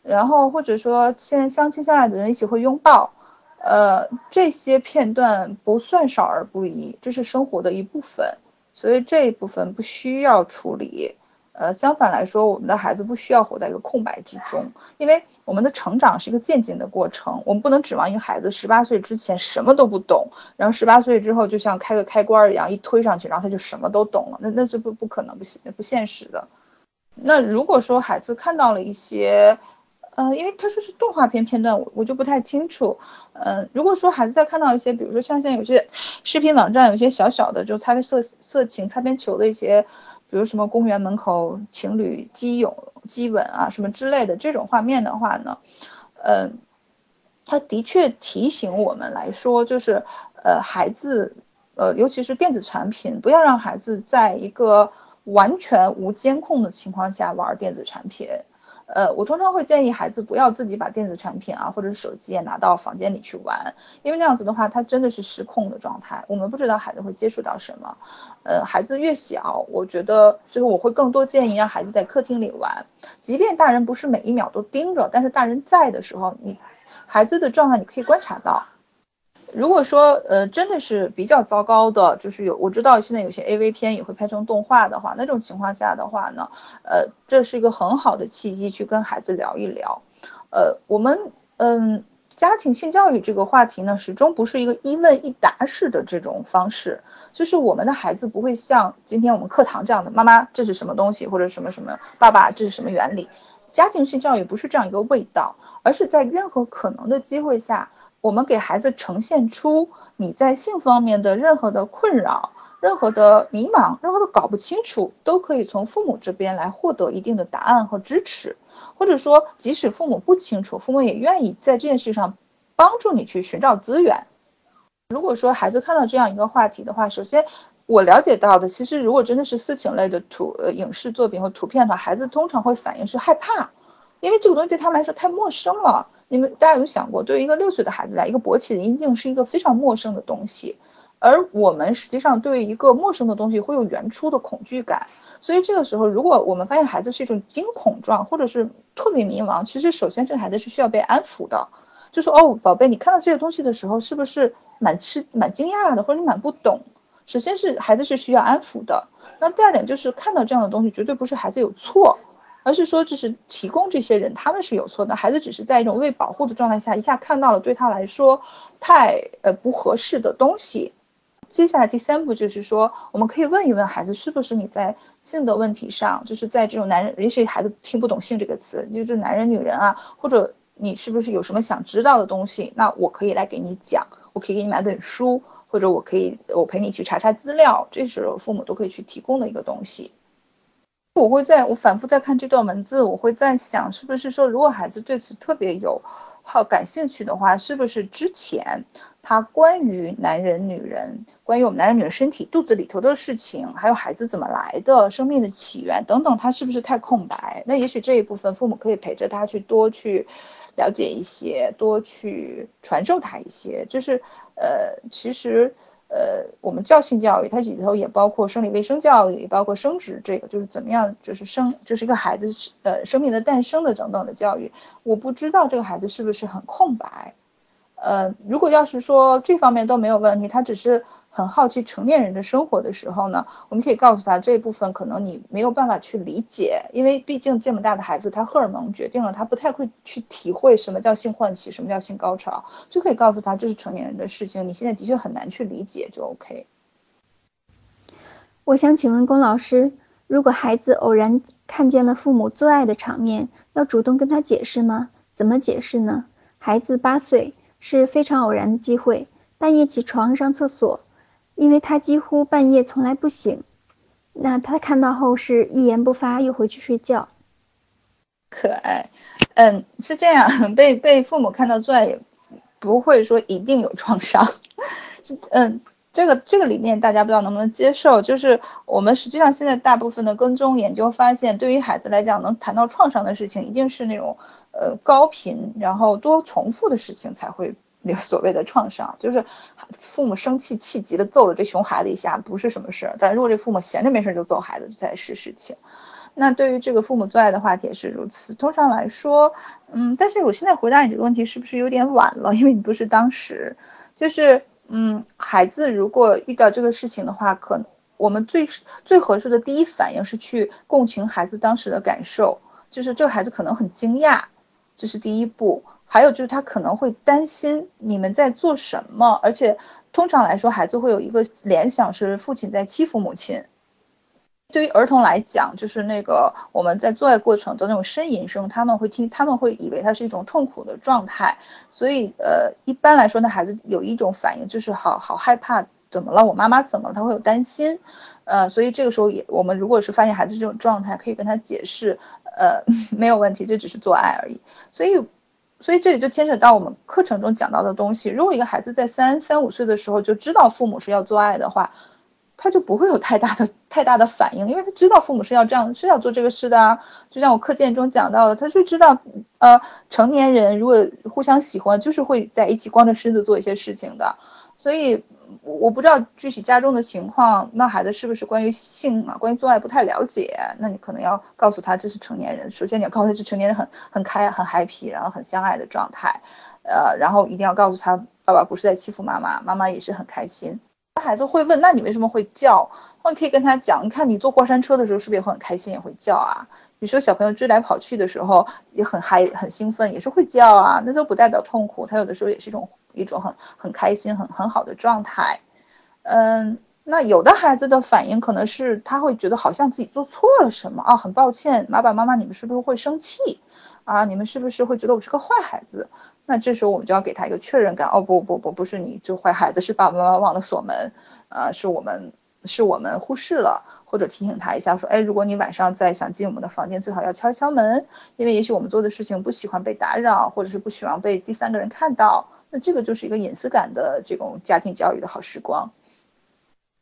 然后或者说现相亲相爱的人一起会拥抱。呃，这些片段不算少儿不宜，这是生活的一部分，所以这一部分不需要处理。呃，相反来说，我们的孩子不需要活在一个空白之中，因为我们的成长是一个渐进的过程，我们不能指望一个孩子十八岁之前什么都不懂，然后十八岁之后就像开个开关一样一推上去，然后他就什么都懂了，那那这不不可能不现不现实的。那如果说孩子看到了一些，呃，因为他说是动画片片段，我我就不太清楚。嗯，如果说孩子在看到一些，比如说像现在有些视频网站，有些小小的就擦边色色情擦边球的一些，比如什么公园门口情侣基友基吻啊什么之类的这种画面的话呢，嗯，他的确提醒我们来说，就是呃孩子，呃尤其是电子产品，不要让孩子在一个完全无监控的情况下玩电子产品。呃，我通常会建议孩子不要自己把电子产品啊，或者手机也拿到房间里去玩，因为那样子的话，他真的是失控的状态。我们不知道孩子会接触到什么。呃，孩子越小，我觉得就是我会更多建议让孩子在客厅里玩，即便大人不是每一秒都盯着，但是大人在的时候，你孩子的状态你可以观察到。如果说呃真的是比较糟糕的，就是有我知道现在有些 A V 片也会拍成动画的话，那种情况下的话呢，呃这是一个很好的契机去跟孩子聊一聊，呃我们嗯家庭性教育这个话题呢，始终不是一个一问一答式的这种方式，就是我们的孩子不会像今天我们课堂这样的，妈妈这是什么东西，或者什么什么，爸爸这是什么原理。家庭性教育不是这样一个味道，而是在任何可能的机会下，我们给孩子呈现出你在性方面的任何的困扰。任何的迷茫，任何的搞不清楚，都可以从父母这边来获得一定的答案和支持，或者说，即使父母不清楚，父母也愿意在这件事上帮助你去寻找资源。如果说孩子看到这样一个话题的话，首先我了解到的，其实如果真的是色情类的图呃影视作品和图片的话，孩子通常会反应是害怕，因为这个东西对他们来说太陌生了。你们大家有想过，对于一个六岁的孩子来，一个勃起的阴茎是一个非常陌生的东西。而我们实际上对于一个陌生的东西会有原初的恐惧感，所以这个时候，如果我们发现孩子是一种惊恐状，或者是特别迷茫，其实首先这个孩子是需要被安抚的，就说哦，宝贝，你看到这些东西的时候，是不是蛮吃蛮惊讶的，或者你蛮不懂？首先是孩子是需要安抚的。那第二点就是看到这样的东西，绝对不是孩子有错，而是说这是提供这些人他们是有错的，孩子只是在一种未保护的状态下一下看到了对他来说太呃不合适的东西。接下来第三步就是说，我们可以问一问孩子，是不是你在性的问题上，就是在这种男人，也许孩子听不懂性这个词，就是男人女人啊，或者你是不是有什么想知道的东西？那我可以来给你讲，我可以给你买本书，或者我可以我陪你去查查资料，这时候父母都可以去提供的一个东西。我会在我反复在看这段文字，我会在想，是不是说如果孩子对此特别有好感兴趣的话，是不是之前？他关于男人、女人，关于我们男人、女人身体肚子里头的事情，还有孩子怎么来的、生命的起源等等，他是不是太空白？那也许这一部分父母可以陪着他去多去了解一些，多去传授他一些。就是呃，其实呃，我们教性教育它里头也包括生理卫生教育，包括生殖这个，就是怎么样，就是生就是一个孩子呃生命的诞生的等等的教育。我不知道这个孩子是不是很空白。呃，如果要是说这方面都没有问题，他只是很好奇成年人的生活的时候呢，我们可以告诉他这一部分可能你没有办法去理解，因为毕竟这么大的孩子，他荷尔蒙决定了他不太会去体会什么叫性唤起，什么叫性高潮，就可以告诉他这是成年人的事情，你现在的确很难去理解，就 OK。我想请问龚老师，如果孩子偶然看见了父母做爱的场面，要主动跟他解释吗？怎么解释呢？孩子八岁。是非常偶然的机会，半夜起床上厕所，因为他几乎半夜从来不醒。那他看到后是一言不发，又回去睡觉。可爱，嗯，是这样，被被父母看到做爱也不会说一定有创伤。是，嗯，这个这个理念大家不知道能不能接受？就是我们实际上现在大部分的跟踪研究发现，对于孩子来讲，能谈到创伤的事情，一定是那种。呃，高频然后多重复的事情才会有所谓的创伤，就是父母生气气急了揍了这熊孩子一下不是什么事儿，但如果这父母闲着没事就揍孩子才是事情。那对于这个父母做爱的话题也是如此。通常来说，嗯，但是我现在回答你这个问题是不是有点晚了？因为你不是当时，就是嗯，孩子如果遇到这个事情的话，可我们最最合适的第一反应是去共情孩子当时的感受，就是这个孩子可能很惊讶。这是第一步，还有就是他可能会担心你们在做什么，而且通常来说，孩子会有一个联想是父亲在欺负母亲。对于儿童来讲，就是那个我们在做爱过程的那种呻吟声，他们会听，他们会以为它是一种痛苦的状态，所以呃，一般来说呢，孩子有一种反应就是好好害怕，怎么了？我妈妈怎么了？他会有担心。呃，所以这个时候也，我们如果是发现孩子这种状态，可以跟他解释，呃，<laughs> 没有问题，这只是做爱而已。所以，所以这里就牵扯到我们课程中讲到的东西。如果一个孩子在三三五岁的时候就知道父母是要做爱的话，他就不会有太大的太大的反应，因为他知道父母是要这样是要做这个事的啊。就像我课件中讲到的，他是知道，呃，成年人如果互相喜欢，就是会在一起光着身子做一些事情的。所以。我不知道具体家中的情况，那孩子是不是关于性啊，关于做爱不太了解？那你可能要告诉他这是成年人。首先你要告诉他是成年人很很开很 happy，然后很相爱的状态，呃，然后一定要告诉他爸爸不是在欺负妈妈，妈妈也是很开心。孩子会问，那你为什么会叫？那你可以跟他讲，你看你坐过山车的时候是不是也会很开心也会叫啊？你说小朋友追来跑去的时候也很嗨很兴奋，也是会叫啊，那都不代表痛苦，他有的时候也是一种一种很很开心很很好的状态。嗯，那有的孩子的反应可能是他会觉得好像自己做错了什么啊，很抱歉，爸爸妈妈你们是不是会生气啊？你们是不是会觉得我是个坏孩子？那这时候我们就要给他一个确认感，哦不不不不是你就坏孩子，是爸爸妈妈忘了锁门，呃是我们是我们忽视了，或者提醒他一下说，哎如果你晚上再想进我们的房间，最好要敲敲门，因为也许我们做的事情不喜欢被打扰，或者是不喜欢被第三个人看到，那这个就是一个隐私感的这种家庭教育的好时光。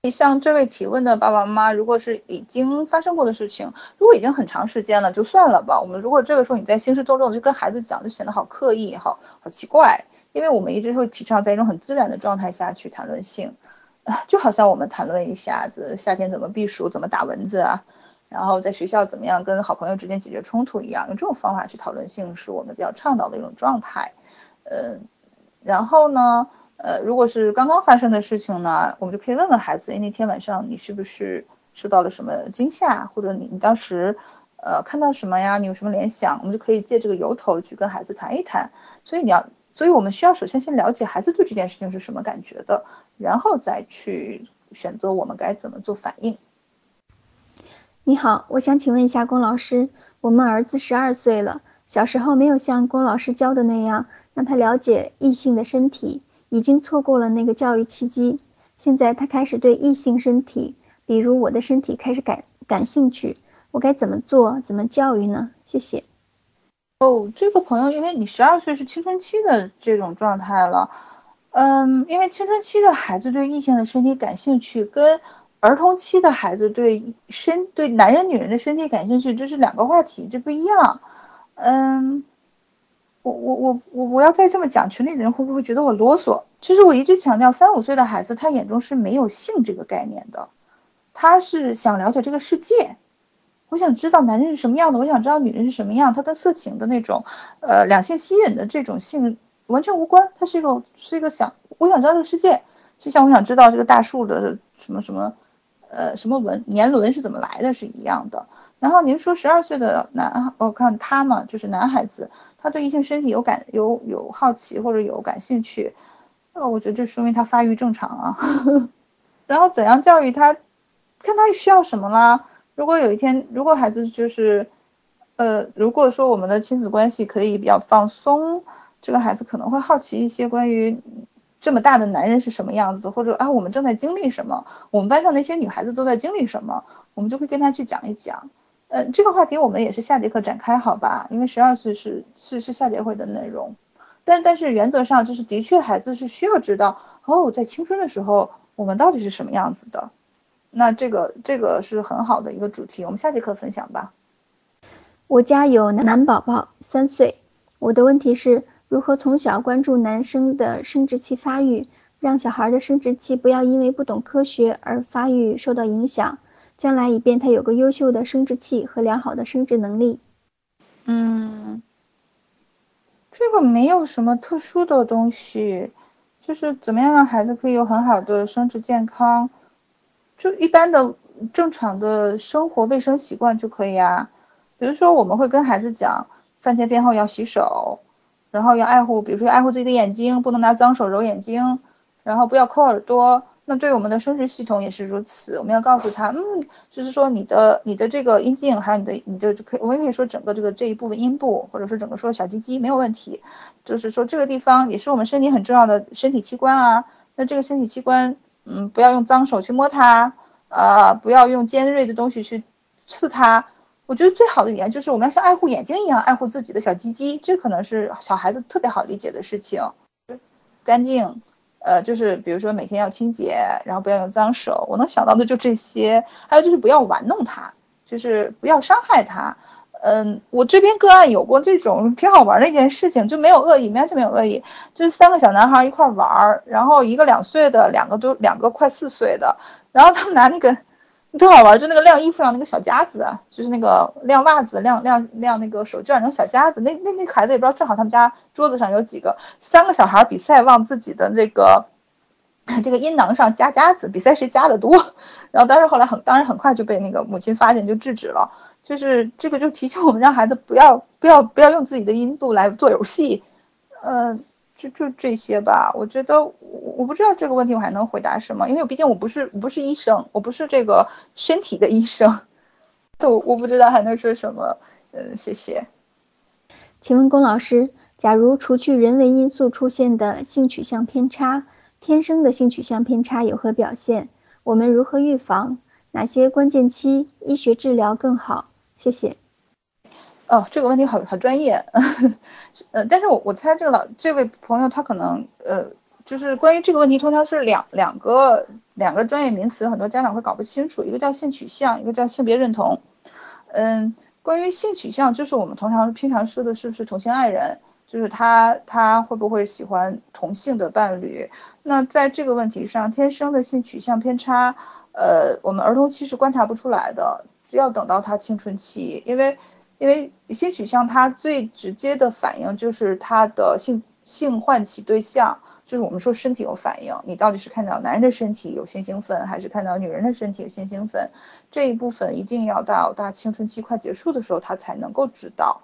你像这位提问的爸爸妈妈，如果是已经发生过的事情，如果已经很长时间了，就算了吧。我们如果这个时候你在兴师动众的就跟孩子讲，就显得好刻意，好好奇怪。因为我们一直会提倡在一种很自然的状态下去谈论性，<laughs> 就好像我们谈论一下子夏天怎么避暑，怎么打蚊子啊，然后在学校怎么样跟好朋友之间解决冲突一样，用这种方法去讨论性，是我们比较倡导的一种状态。嗯，然后呢？呃，如果是刚刚发生的事情呢，我们就可以问问孩子，哎，那天晚上你是不是受到了什么惊吓，或者你你当时呃看到什么呀？你有什么联想？我们就可以借这个由头去跟孩子谈一谈。所以你要，所以我们需要首先先了解孩子对这件事情是什么感觉的，然后再去选择我们该怎么做反应。你好，我想请问一下龚老师，我们儿子十二岁了，小时候没有像龚老师教的那样让他了解异性的身体。已经错过了那个教育契机，现在他开始对异性身体，比如我的身体开始感感兴趣，我该怎么做？怎么教育呢？谢谢。哦，这个朋友，因为你十二岁是青春期的这种状态了，嗯，因为青春期的孩子对异性的身体感兴趣，跟儿童期的孩子对身对男人女人的身体感兴趣，这是两个话题，这不一样，嗯。我我我我我要再这么讲，群里的人会不会觉得我啰嗦？其实我一直强调，三五岁的孩子他眼中是没有性这个概念的，他是想了解这个世界。我想知道男人是什么样的，我想知道女人是什么样，他跟色情的那种呃两性吸引的这种性完全无关，他是一个是一个想我想知道这个世界，就像我想知道这个大树的什么什么呃什么纹年轮是怎么来的是一样的。然后您说十二岁的男，我看他嘛，就是男孩子，他对异性身体有感有有好奇或者有感兴趣，那，我觉得这说明他发育正常啊。<laughs> 然后怎样教育他，看他需要什么啦。如果有一天，如果孩子就是，呃，如果说我们的亲子关系可以比较放松，这个孩子可能会好奇一些关于这么大的男人是什么样子，或者啊我们正在经历什么，我们班上那些女孩子都在经历什么，我们就会跟他去讲一讲。呃，这个话题我们也是下节课展开，好吧？因为十二岁是是是下节会的内容，但但是原则上就是的确孩子是需要知道哦，在青春的时候我们到底是什么样子的，那这个这个是很好的一个主题，我们下节课分享吧。我家有男宝宝三岁，我的问题是如何从小关注男生的生殖器发育，让小孩的生殖器不要因为不懂科学而发育受到影响。将来以便他有个优秀的生殖器和良好的生殖能力。嗯，这个没有什么特殊的东西，就是怎么样让孩子可以有很好的生殖健康，就一般的正常的生活卫生习惯就可以啊。比如说我们会跟孩子讲，饭前便后要洗手，然后要爱护，比如说爱护自己的眼睛，不能拿脏手揉眼睛，然后不要抠耳朵。那对我们的生殖系统也是如此，我们要告诉他，嗯，就是说你的你的这个阴茎，还有你的你的可，我们可以说整个这个这一部分阴部，或者说整个说小鸡鸡没有问题，就是说这个地方也是我们身体很重要的身体器官啊。那这个身体器官，嗯，不要用脏手去摸它，呃，不要用尖锐的东西去刺它。我觉得最好的语言就是我们要像爱护眼睛一样爱护自己的小鸡鸡，这可能是小孩子特别好理解的事情，干净。呃，就是比如说每天要清洁，然后不要用脏手，我能想到的就这些。还有就是不要玩弄它，就是不要伤害它。嗯，我这边个案有过这种挺好玩的一件事情，就没有恶意，完全没有恶意，就是三个小男孩一块玩，然后一个两岁的，两个都两个快四岁的，然后他们拿那个。特好玩，就那个晾衣服上那个小夹子，就是那个晾袜子、晾晾晾那个手绢那种小夹子。那那那孩子也不知道，正好他们家桌子上有几个，三个小孩比赛往自己的那个这个阴囊上夹夹子，比赛谁夹的多。<laughs> 然后当时后来很，当然很快就被那个母亲发现就制止了。就是这个就提醒我们，让孩子不要不要不要用自己的阴部来做游戏。嗯，就就这些吧。我觉得我我不知道这个问题我还能回答什么，因为毕竟我不是我不是医生，我不是这个身体的医生。都我不知道还能说什么。嗯，谢谢。请问龚老师，假如除去人为因素出现的性取向偏差，天生的性取向偏差有何表现？我们如何预防？哪些关键期医学治疗更好？谢谢。哦，这个问题好好专业。<laughs> 呃，但是我我猜这个老这位朋友他可能呃，就是关于这个问题，通常是两两个两个专业名词，很多家长会搞不清楚，一个叫性取向，一个叫性别认同。嗯，关于性取向，就是我们通常平常说的是不是同性爱人，就是他他会不会喜欢同性的伴侣？那在这个问题上，天生的性取向偏差，呃，我们儿童期是观察不出来的，要等到他青春期，因为因为性取向它最直接的反应就是他的性性唤起对象。就是我们说身体有反应，你到底是看到男人的身体有性兴奋，还是看到女人的身体有性兴奋？这一部分一定要到大青春期快结束的时候，他才能够知道，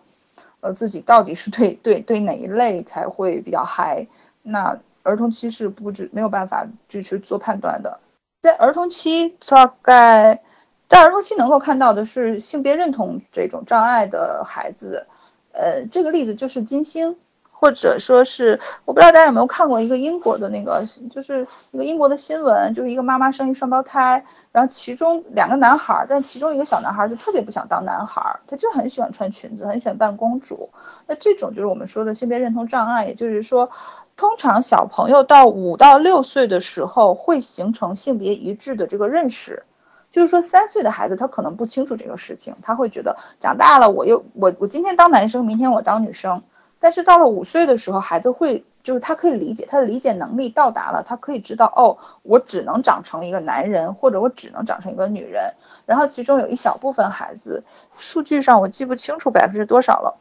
呃，自己到底是对对对哪一类才会比较嗨。那儿童期是不知没有办法支持做判断的，在儿童期大概在儿童期能够看到的是性别认同这种障碍的孩子，呃，这个例子就是金星。或者说是，我不知道大家有没有看过一个英国的那个，就是一个英国的新闻，就是一个妈妈生一双胞胎，然后其中两个男孩，但其中一个小男孩就特别不想当男孩，他就很喜欢穿裙子，很喜欢扮公主。那这种就是我们说的性别认同障碍，也就是说，通常小朋友到五到六岁的时候会形成性别一致的这个认识，就是说三岁的孩子他可能不清楚这个事情，他会觉得长大了我又我我今天当男生，明天我当女生。但是到了五岁的时候，孩子会就是他可以理解，他的理解能力到达了，他可以知道哦，我只能长成一个男人，或者我只能长成一个女人。然后其中有一小部分孩子，数据上我记不清楚百分之多少了，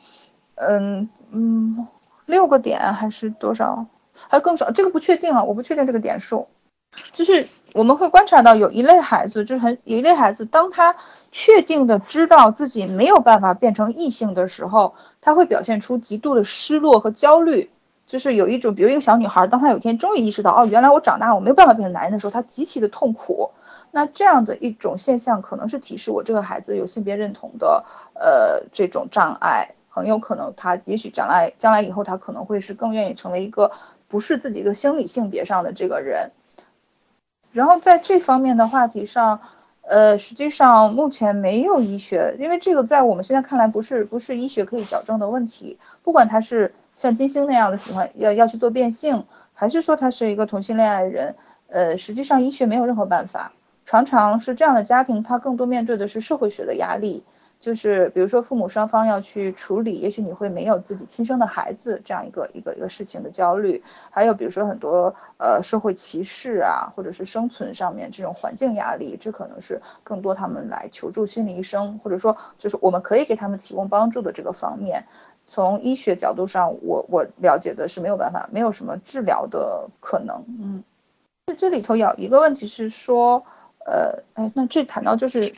嗯嗯，六个点还是多少，还是更少，这个不确定啊，我不确定这个点数。就是我们会观察到有一类孩子，就是很有一类孩子，当他确定的知道自己没有办法变成异性的时候。他会表现出极度的失落和焦虑，就是有一种，比如一个小女孩，当她有一天终于意识到，哦，原来我长大我没有办法变成男人的时候，她极其的痛苦。那这样的一种现象，可能是提示我这个孩子有性别认同的，呃，这种障碍，很有可能他也许将来将来以后，他可能会是更愿意成为一个不是自己的生理性别上的这个人。然后在这方面的话题上。呃，实际上目前没有医学，因为这个在我们现在看来不是不是医学可以矫正的问题。不管他是像金星那样的喜欢要要去做变性，还是说他是一个同性恋爱人，呃，实际上医学没有任何办法。常常是这样的家庭，他更多面对的是社会学的压力。就是比如说父母双方要去处理，也许你会没有自己亲生的孩子这样一个一个一个事情的焦虑，还有比如说很多呃社会歧视啊，或者是生存上面这种环境压力，这可能是更多他们来求助心理医生，或者说就是我们可以给他们提供帮助的这个方面。从医学角度上，我我了解的是没有办法，没有什么治疗的可能。嗯，这这里头有一个问题是说。呃，哎，那这谈到就是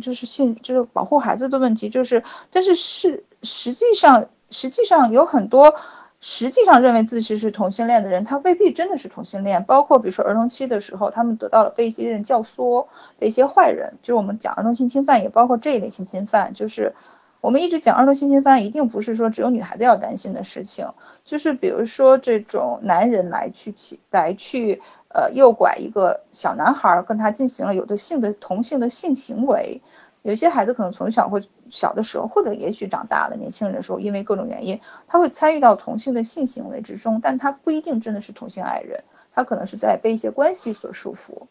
就是性就是保护孩子的问题，就是但是是实际上实际上有很多实际上认为自己是同性恋的人，他未必真的是同性恋。包括比如说儿童期的时候，他们得到了被一些人教唆，被一些坏人，就我们讲儿童性侵犯，也包括这一类性侵犯，就是我们一直讲儿童性侵犯，一定不是说只有女孩子要担心的事情，就是比如说这种男人来去起来去。呃，诱拐一个小男孩，跟他进行了有的性的同性的性行为。有些孩子可能从小会小的时候，或者也许长大了年轻人的时候，因为各种原因，他会参与到同性的性行为之中，但他不一定真的是同性爱人，他可能是在被一些关系所束缚。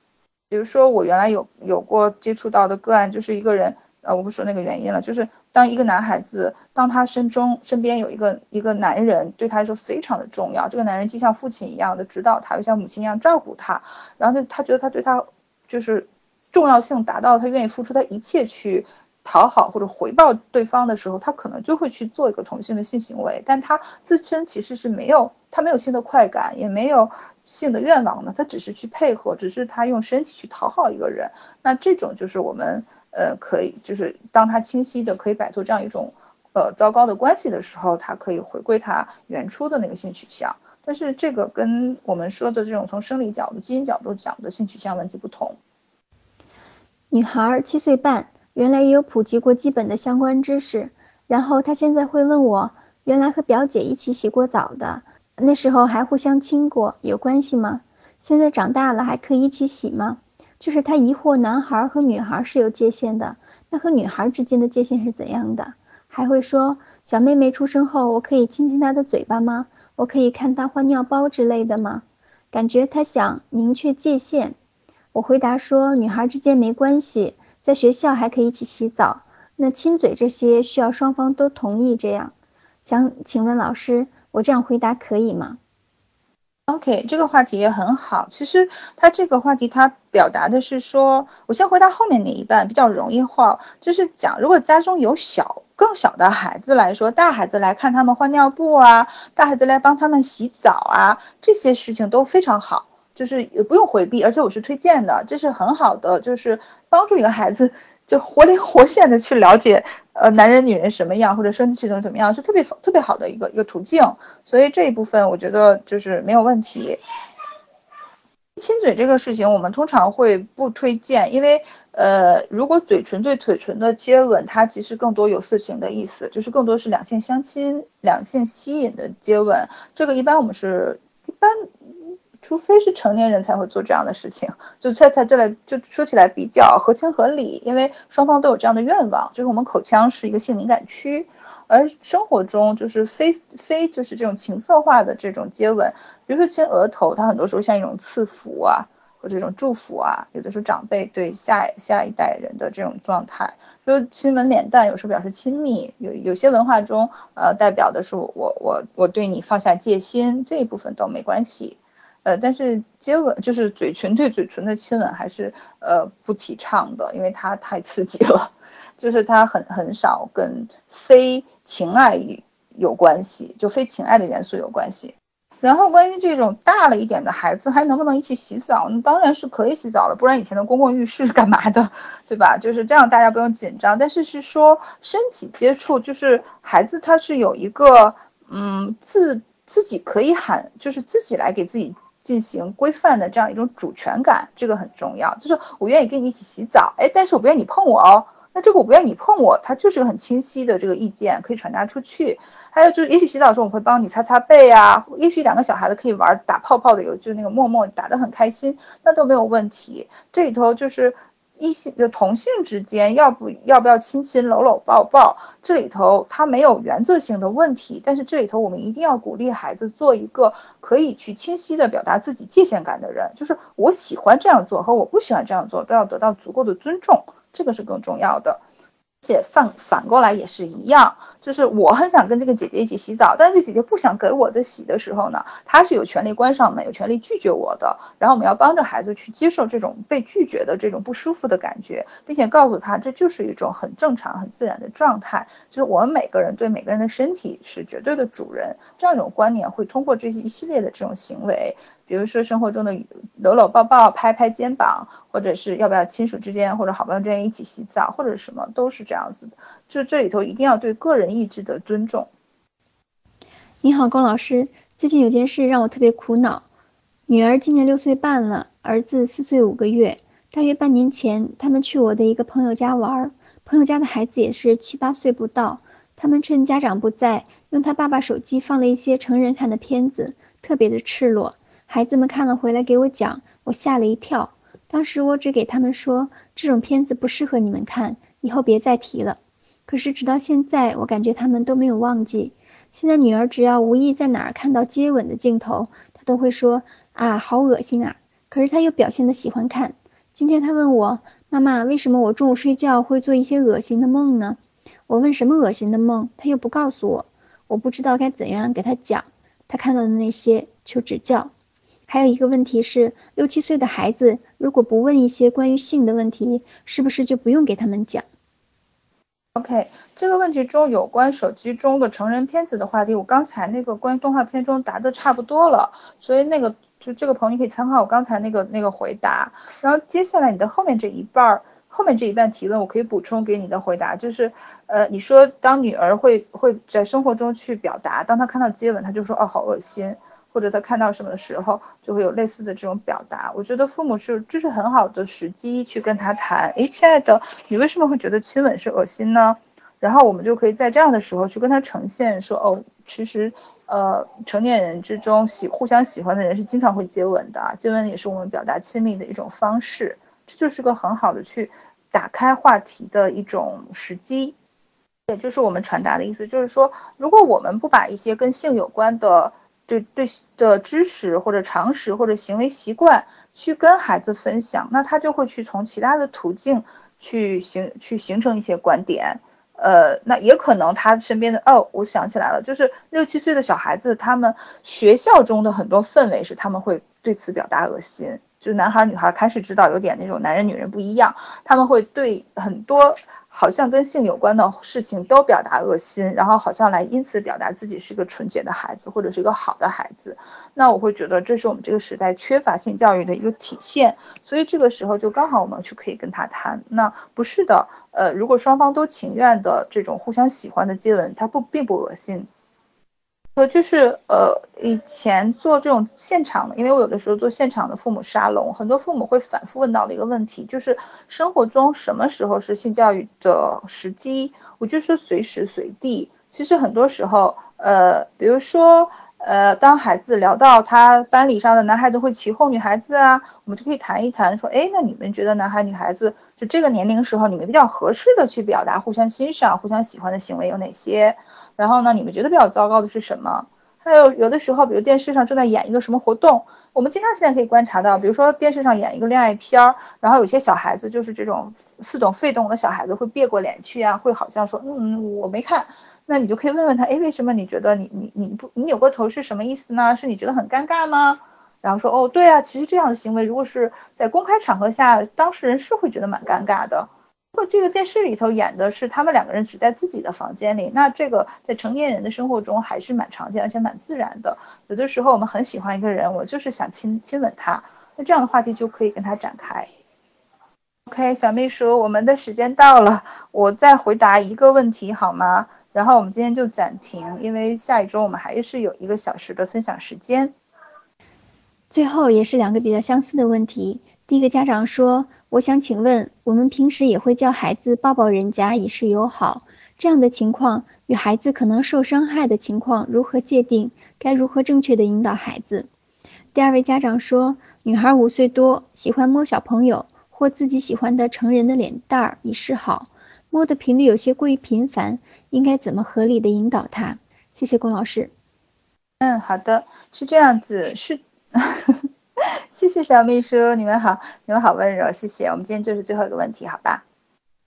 比如说，我原来有有过接触到的个案，就是一个人。呃，我不说那个原因了，就是当一个男孩子，当他身中身边有一个一个男人，对他来说非常的重要，这个男人既像父亲一样的指导他，又像母亲一样照顾他，然后就他觉得他对他就是重要性达到，他愿意付出他一切去讨好或者回报对方的时候，他可能就会去做一个同性的性行为，但他自身其实是没有他没有性的快感，也没有性的愿望呢，他只是去配合，只是他用身体去讨好一个人。那这种就是我们呃可以，就是当他清晰的可以摆脱这样一种呃糟糕的关系的时候，他可以回归他原初的那个性取向。但是这个跟我们说的这种从生理角度、基因角度讲的性取向问题不同。女孩七岁半，原来也有普及过基本的相关知识，然后她现在会问我，原来和表姐一起洗过澡的，那时候还互相亲过，有关系吗？现在长大了还可以一起洗吗？就是他疑惑男孩和女孩是有界限的，那和女孩之间的界限是怎样的？还会说小妹妹出生后，我可以亲亲她的嘴巴吗？我可以看她换尿包之类的吗？感觉他想明确界限。我回答说，女孩之间没关系，在学校还可以一起洗澡。那亲嘴这些需要双方都同意。这样，想请问老师，我这样回答可以吗？OK，这个话题也很好。其实他这个话题，他表达的是说，我先回答后面那一半比较容易化，就是讲如果家中有小更小的孩子来说，大孩子来看他们换尿布啊，大孩子来帮他们洗澡啊，这些事情都非常好，就是也不用回避，而且我是推荐的，这是很好的，就是帮助一个孩子就活灵活现的去了解。呃，男人女人什么样，或者生殖系统怎么样，是特别特别好的一个一个途径，所以这一部分我觉得就是没有问题。亲嘴这个事情，我们通常会不推荐，因为呃，如果嘴唇对嘴唇的接吻，它其实更多有色情的意思，就是更多是两性相亲、两性吸引的接吻，这个一般我们是一般。除非是成年人才会做这样的事情，就在在这来就说起来比较合情合理，因为双方都有这样的愿望。就是我们口腔是一个性敏感区，而生活中就是非非就是这种情色化的这种接吻，比如说亲额头，它很多时候像一种赐福啊，或这种祝福啊，有的时候长辈对下下一代人的这种状态，就亲吻脸蛋，有时候表示亲密，有有些文化中呃代表的是我我我对你放下戒心，这一部分都没关系。呃，但是接吻就是嘴唇对嘴唇的亲吻还是呃不提倡的，因为它太刺激了，就是它很很少跟非情爱有关系，就非情爱的元素有关系。然后关于这种大了一点的孩子还能不能一起洗澡，那当然是可以洗澡了，不然以前的公共浴室是干嘛的，对吧？就是这样，大家不用紧张。但是是说身体接触，就是孩子他是有一个嗯自自己可以喊，就是自己来给自己。进行规范的这样一种主权感，这个很重要。就是我愿意跟你一起洗澡，哎，但是我不愿意你碰我哦。那这个我不愿意你碰我，它就是个很清晰的这个意见，可以传达出去。还有就是，也许洗澡的时候我会帮你擦擦背啊，也许两个小孩子可以玩打泡泡的，游就是那个默默打得很开心，那都没有问题。这里头就是。异性就同性之间要不要不要亲亲搂搂抱抱，这里头它没有原则性的问题，但是这里头我们一定要鼓励孩子做一个可以去清晰的表达自己界限感的人，就是我喜欢这样做和我不喜欢这样做都要得到足够的尊重，这个是更重要的。且反反过来也是一样，就是我很想跟这个姐姐一起洗澡，但是这姐姐不想给我的洗的时候呢，她是有权利关上门，有权利拒绝我的。然后我们要帮着孩子去接受这种被拒绝的这种不舒服的感觉，并且告诉他这就是一种很正常、很自然的状态。就是我们每个人对每个人的身体是绝对的主人，这样一种观念会通过这些一系列的这种行为。比如说生活中的搂搂抱抱、拍拍肩膀，或者是要不要亲属之间或者好朋友之间一起洗澡，或者什么都是这样子的。就这里头一定要对个人意志的尊重。你好，龚老师，最近有件事让我特别苦恼。女儿今年六岁半了，儿子四岁五个月。大约半年前，他们去我的一个朋友家玩，朋友家的孩子也是七八岁不到。他们趁家长不在，用他爸爸手机放了一些成人看的片子，特别的赤裸。孩子们看了回来给我讲，我吓了一跳。当时我只给他们说，这种片子不适合你们看，以后别再提了。可是直到现在，我感觉他们都没有忘记。现在女儿只要无意在哪儿看到接吻的镜头，她都会说啊，好恶心啊。可是她又表现的喜欢看。今天她问我，妈妈，为什么我中午睡觉会做一些恶心的梦呢？我问什么恶心的梦，她又不告诉我。我不知道该怎样给她讲，她看到的那些，求指教。还有一个问题是，六七岁的孩子如果不问一些关于性的问题，是不是就不用给他们讲？OK，这个问题中有关手机中的成人片子的话题，我刚才那个关于动画片中答的差不多了，所以那个就这个朋友你可以参考我刚才那个那个回答。然后接下来你的后面这一半儿，后面这一半提问，我可以补充给你的回答，就是呃，你说当女儿会会在生活中去表达，当她看到接吻，她就说哦好恶心。或者他看到什么的时候，就会有类似的这种表达。我觉得父母是这是很好的时机去跟他谈。诶，亲爱的，你为什么会觉得亲吻是恶心呢？然后我们就可以在这样的时候去跟他呈现说，哦，其实呃成年人之中喜互相喜欢的人是经常会接吻的，接吻也是我们表达亲密的一种方式。这就是个很好的去打开话题的一种时机。也就是我们传达的意思，就是说，如果我们不把一些跟性有关的对对的知识或者常识或者行为习惯去跟孩子分享，那他就会去从其他的途径去形去形成一些观点，呃，那也可能他身边的哦，我想起来了，就是六七岁的小孩子，他们学校中的很多氛围是他们会对此表达恶心。就男孩女孩开始知道有点那种男人女人不一样，他们会对很多好像跟性有关的事情都表达恶心，然后好像来因此表达自己是个纯洁的孩子或者是一个好的孩子。那我会觉得这是我们这个时代缺乏性教育的一个体现，所以这个时候就刚好我们去可以跟他谈。那不是的，呃，如果双方都情愿的这种互相喜欢的接吻，他不并不恶心。呃，就是呃，以前做这种现场的，因为我有的时候做现场的父母沙龙，很多父母会反复问到的一个问题，就是生活中什么时候是性教育的时机？我就说随时随地。其实很多时候，呃，比如说。呃，当孩子聊到他班里上的男孩子会起哄女孩子啊，我们就可以谈一谈，说，哎，那你们觉得男孩女孩子就这个年龄时候，你们比较合适的去表达互相欣赏、互相喜欢的行为有哪些？然后呢，你们觉得比较糟糕的是什么？还有有的时候，比如电视上正在演一个什么活动，我们经常现在可以观察到，比如说电视上演一个恋爱片儿，然后有些小孩子就是这种似懂非懂的小孩子会别过脸去啊，会好像说，嗯，我没看。那你就可以问问他，哎，为什么你觉得你你你不你扭过头是什么意思呢？是你觉得很尴尬吗？然后说，哦，对啊，其实这样的行为如果是在公开场合下，当事人是会觉得蛮尴尬的。或这个电视里头演的是他们两个人只在自己的房间里，那这个在成年人的生活中还是蛮常见而且蛮自然的。有的时候我们很喜欢一个人，我就是想亲亲吻他，那这样的话题就可以跟他展开。OK，小秘书，我们的时间到了，我再回答一个问题好吗？然后我们今天就暂停，因为下一周我们还是有一个小时的分享时间。最后也是两个比较相似的问题。第一个家长说：“我想请问，我们平时也会叫孩子抱抱人家以示友好，这样的情况与孩子可能受伤害的情况如何界定？该如何正确的引导孩子？”第二位家长说：“女孩五岁多，喜欢摸小朋友或自己喜欢的成人的脸蛋儿以示好。”摸的频率有些过于频繁，应该怎么合理的引导他？谢谢龚老师。嗯，好的，是这样子，是，<laughs> <laughs> 谢谢小秘书，你们好，你们好温柔，谢谢。我们今天就是最后一个问题，好吧？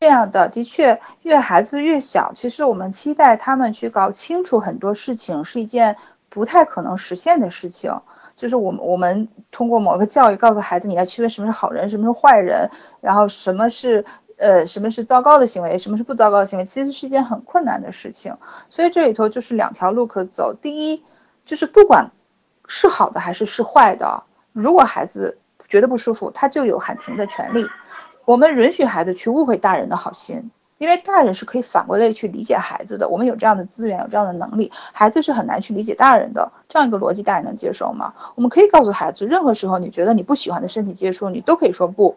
这样的，的确，越孩子越小，其实我们期待他们去搞清楚很多事情，是一件不太可能实现的事情。就是我们我们通过某个教育告诉孩子，你要区分什么是好人，什么是坏人，然后什么是。呃，什么是糟糕的行为，什么是不糟糕的行为，其实是一件很困难的事情。所以这里头就是两条路可走。第一，就是不管是好的还是是坏的，如果孩子觉得不舒服，他就有喊停的权利。我们允许孩子去误会大人的好心，因为大人是可以反过来去理解孩子的。我们有这样的资源，有这样的能力，孩子是很难去理解大人的。这样一个逻辑，大人能接受吗？我们可以告诉孩子，任何时候你觉得你不喜欢的身体接触，你都可以说不。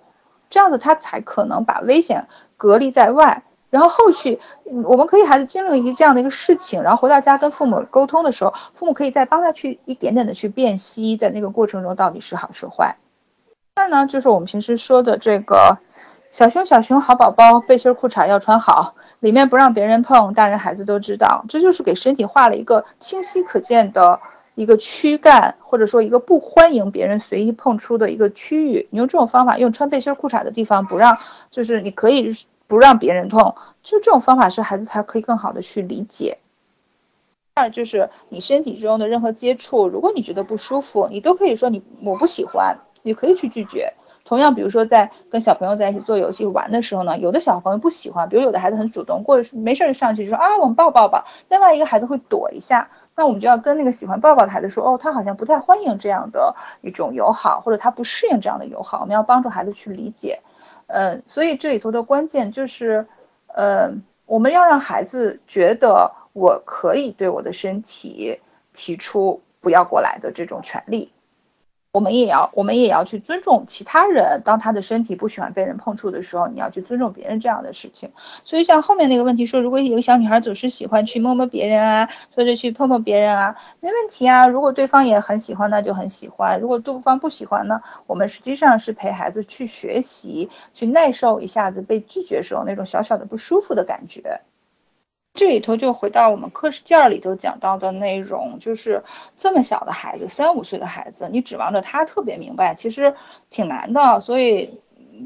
这样子他才可能把危险隔离在外，然后后续我们可以孩子经历一个这样的一个事情，然后回到家跟父母沟通的时候，父母可以再帮他去一点点的去辨析，在那个过程中到底是好是坏。二呢，就是我们平时说的这个小熊小熊好宝宝背心裤衩要穿好，里面不让别人碰，大人孩子都知道，这就是给身体画了一个清晰可见的。一个躯干，或者说一个不欢迎别人随意碰触的一个区域，你用这种方法，用穿背心裤衩的地方不让，就是你可以不让别人痛，就这种方法是孩子才可以更好的去理解。二就是你身体中的任何接触，如果你觉得不舒服，你都可以说你我不喜欢，你可以去拒绝。同样，比如说在跟小朋友在一起做游戏玩的时候呢，有的小朋友不喜欢，比如有的孩子很主动，或者是没事上去就说啊我们抱抱吧，另外一个孩子会躲一下，那我们就要跟那个喜欢抱抱的孩子说，哦他好像不太欢迎这样的一种友好，或者他不适应这样的友好，我们要帮助孩子去理解。嗯，所以这里头的关键就是，嗯，我们要让孩子觉得我可以对我的身体提出不要过来的这种权利。我们也要，我们也要去尊重其他人。当他的身体不喜欢被人碰触的时候，你要去尊重别人这样的事情。所以像后面那个问题说，如果一个小女孩总是喜欢去摸摸别人啊，或者去碰碰别人啊，没问题啊。如果对方也很喜欢，那就很喜欢。如果对方不喜欢呢，我们实际上是陪孩子去学习，去耐受一下子被拒绝时候那种小小的不舒服的感觉。这里头就回到我们课件里头讲到的内容，就是这么小的孩子，三五岁的孩子，你指望着他特别明白，其实挺难的。所以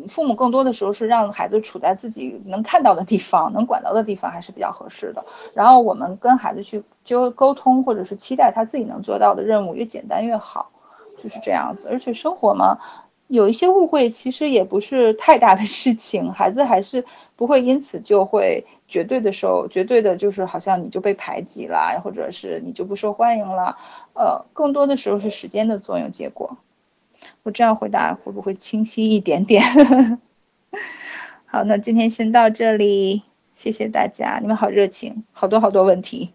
父母更多的时候是让孩子处在自己能看到的地方、能管到的地方，还是比较合适的。然后我们跟孩子去就沟通，或者是期待他自己能做到的任务，越简单越好，就是这样子。而且生活嘛。有一些误会，其实也不是太大的事情，孩子还是不会因此就会绝对的受，绝对的就是好像你就被排挤了，或者是你就不受欢迎了，呃，更多的时候是时间的作用结果。我这样回答会不会清晰一点点？<laughs> 好，那今天先到这里，谢谢大家，你们好热情，好多好多问题。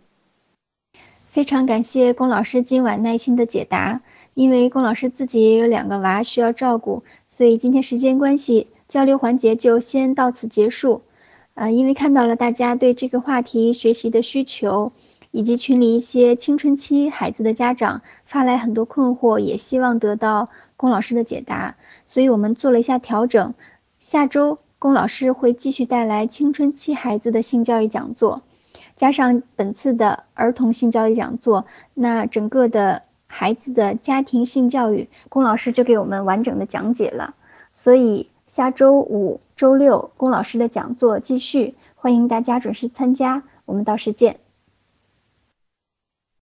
非常感谢龚老师今晚耐心的解答。因为龚老师自己也有两个娃需要照顾，所以今天时间关系，交流环节就先到此结束。呃，因为看到了大家对这个话题学习的需求，以及群里一些青春期孩子的家长发来很多困惑，也希望得到龚老师的解答，所以我们做了一下调整。下周龚老师会继续带来青春期孩子的性教育讲座，加上本次的儿童性教育讲座，那整个的。孩子的家庭性教育，龚老师就给我们完整的讲解了。所以下周五、周六，龚老师的讲座继续，欢迎大家准时参加。我们到时见。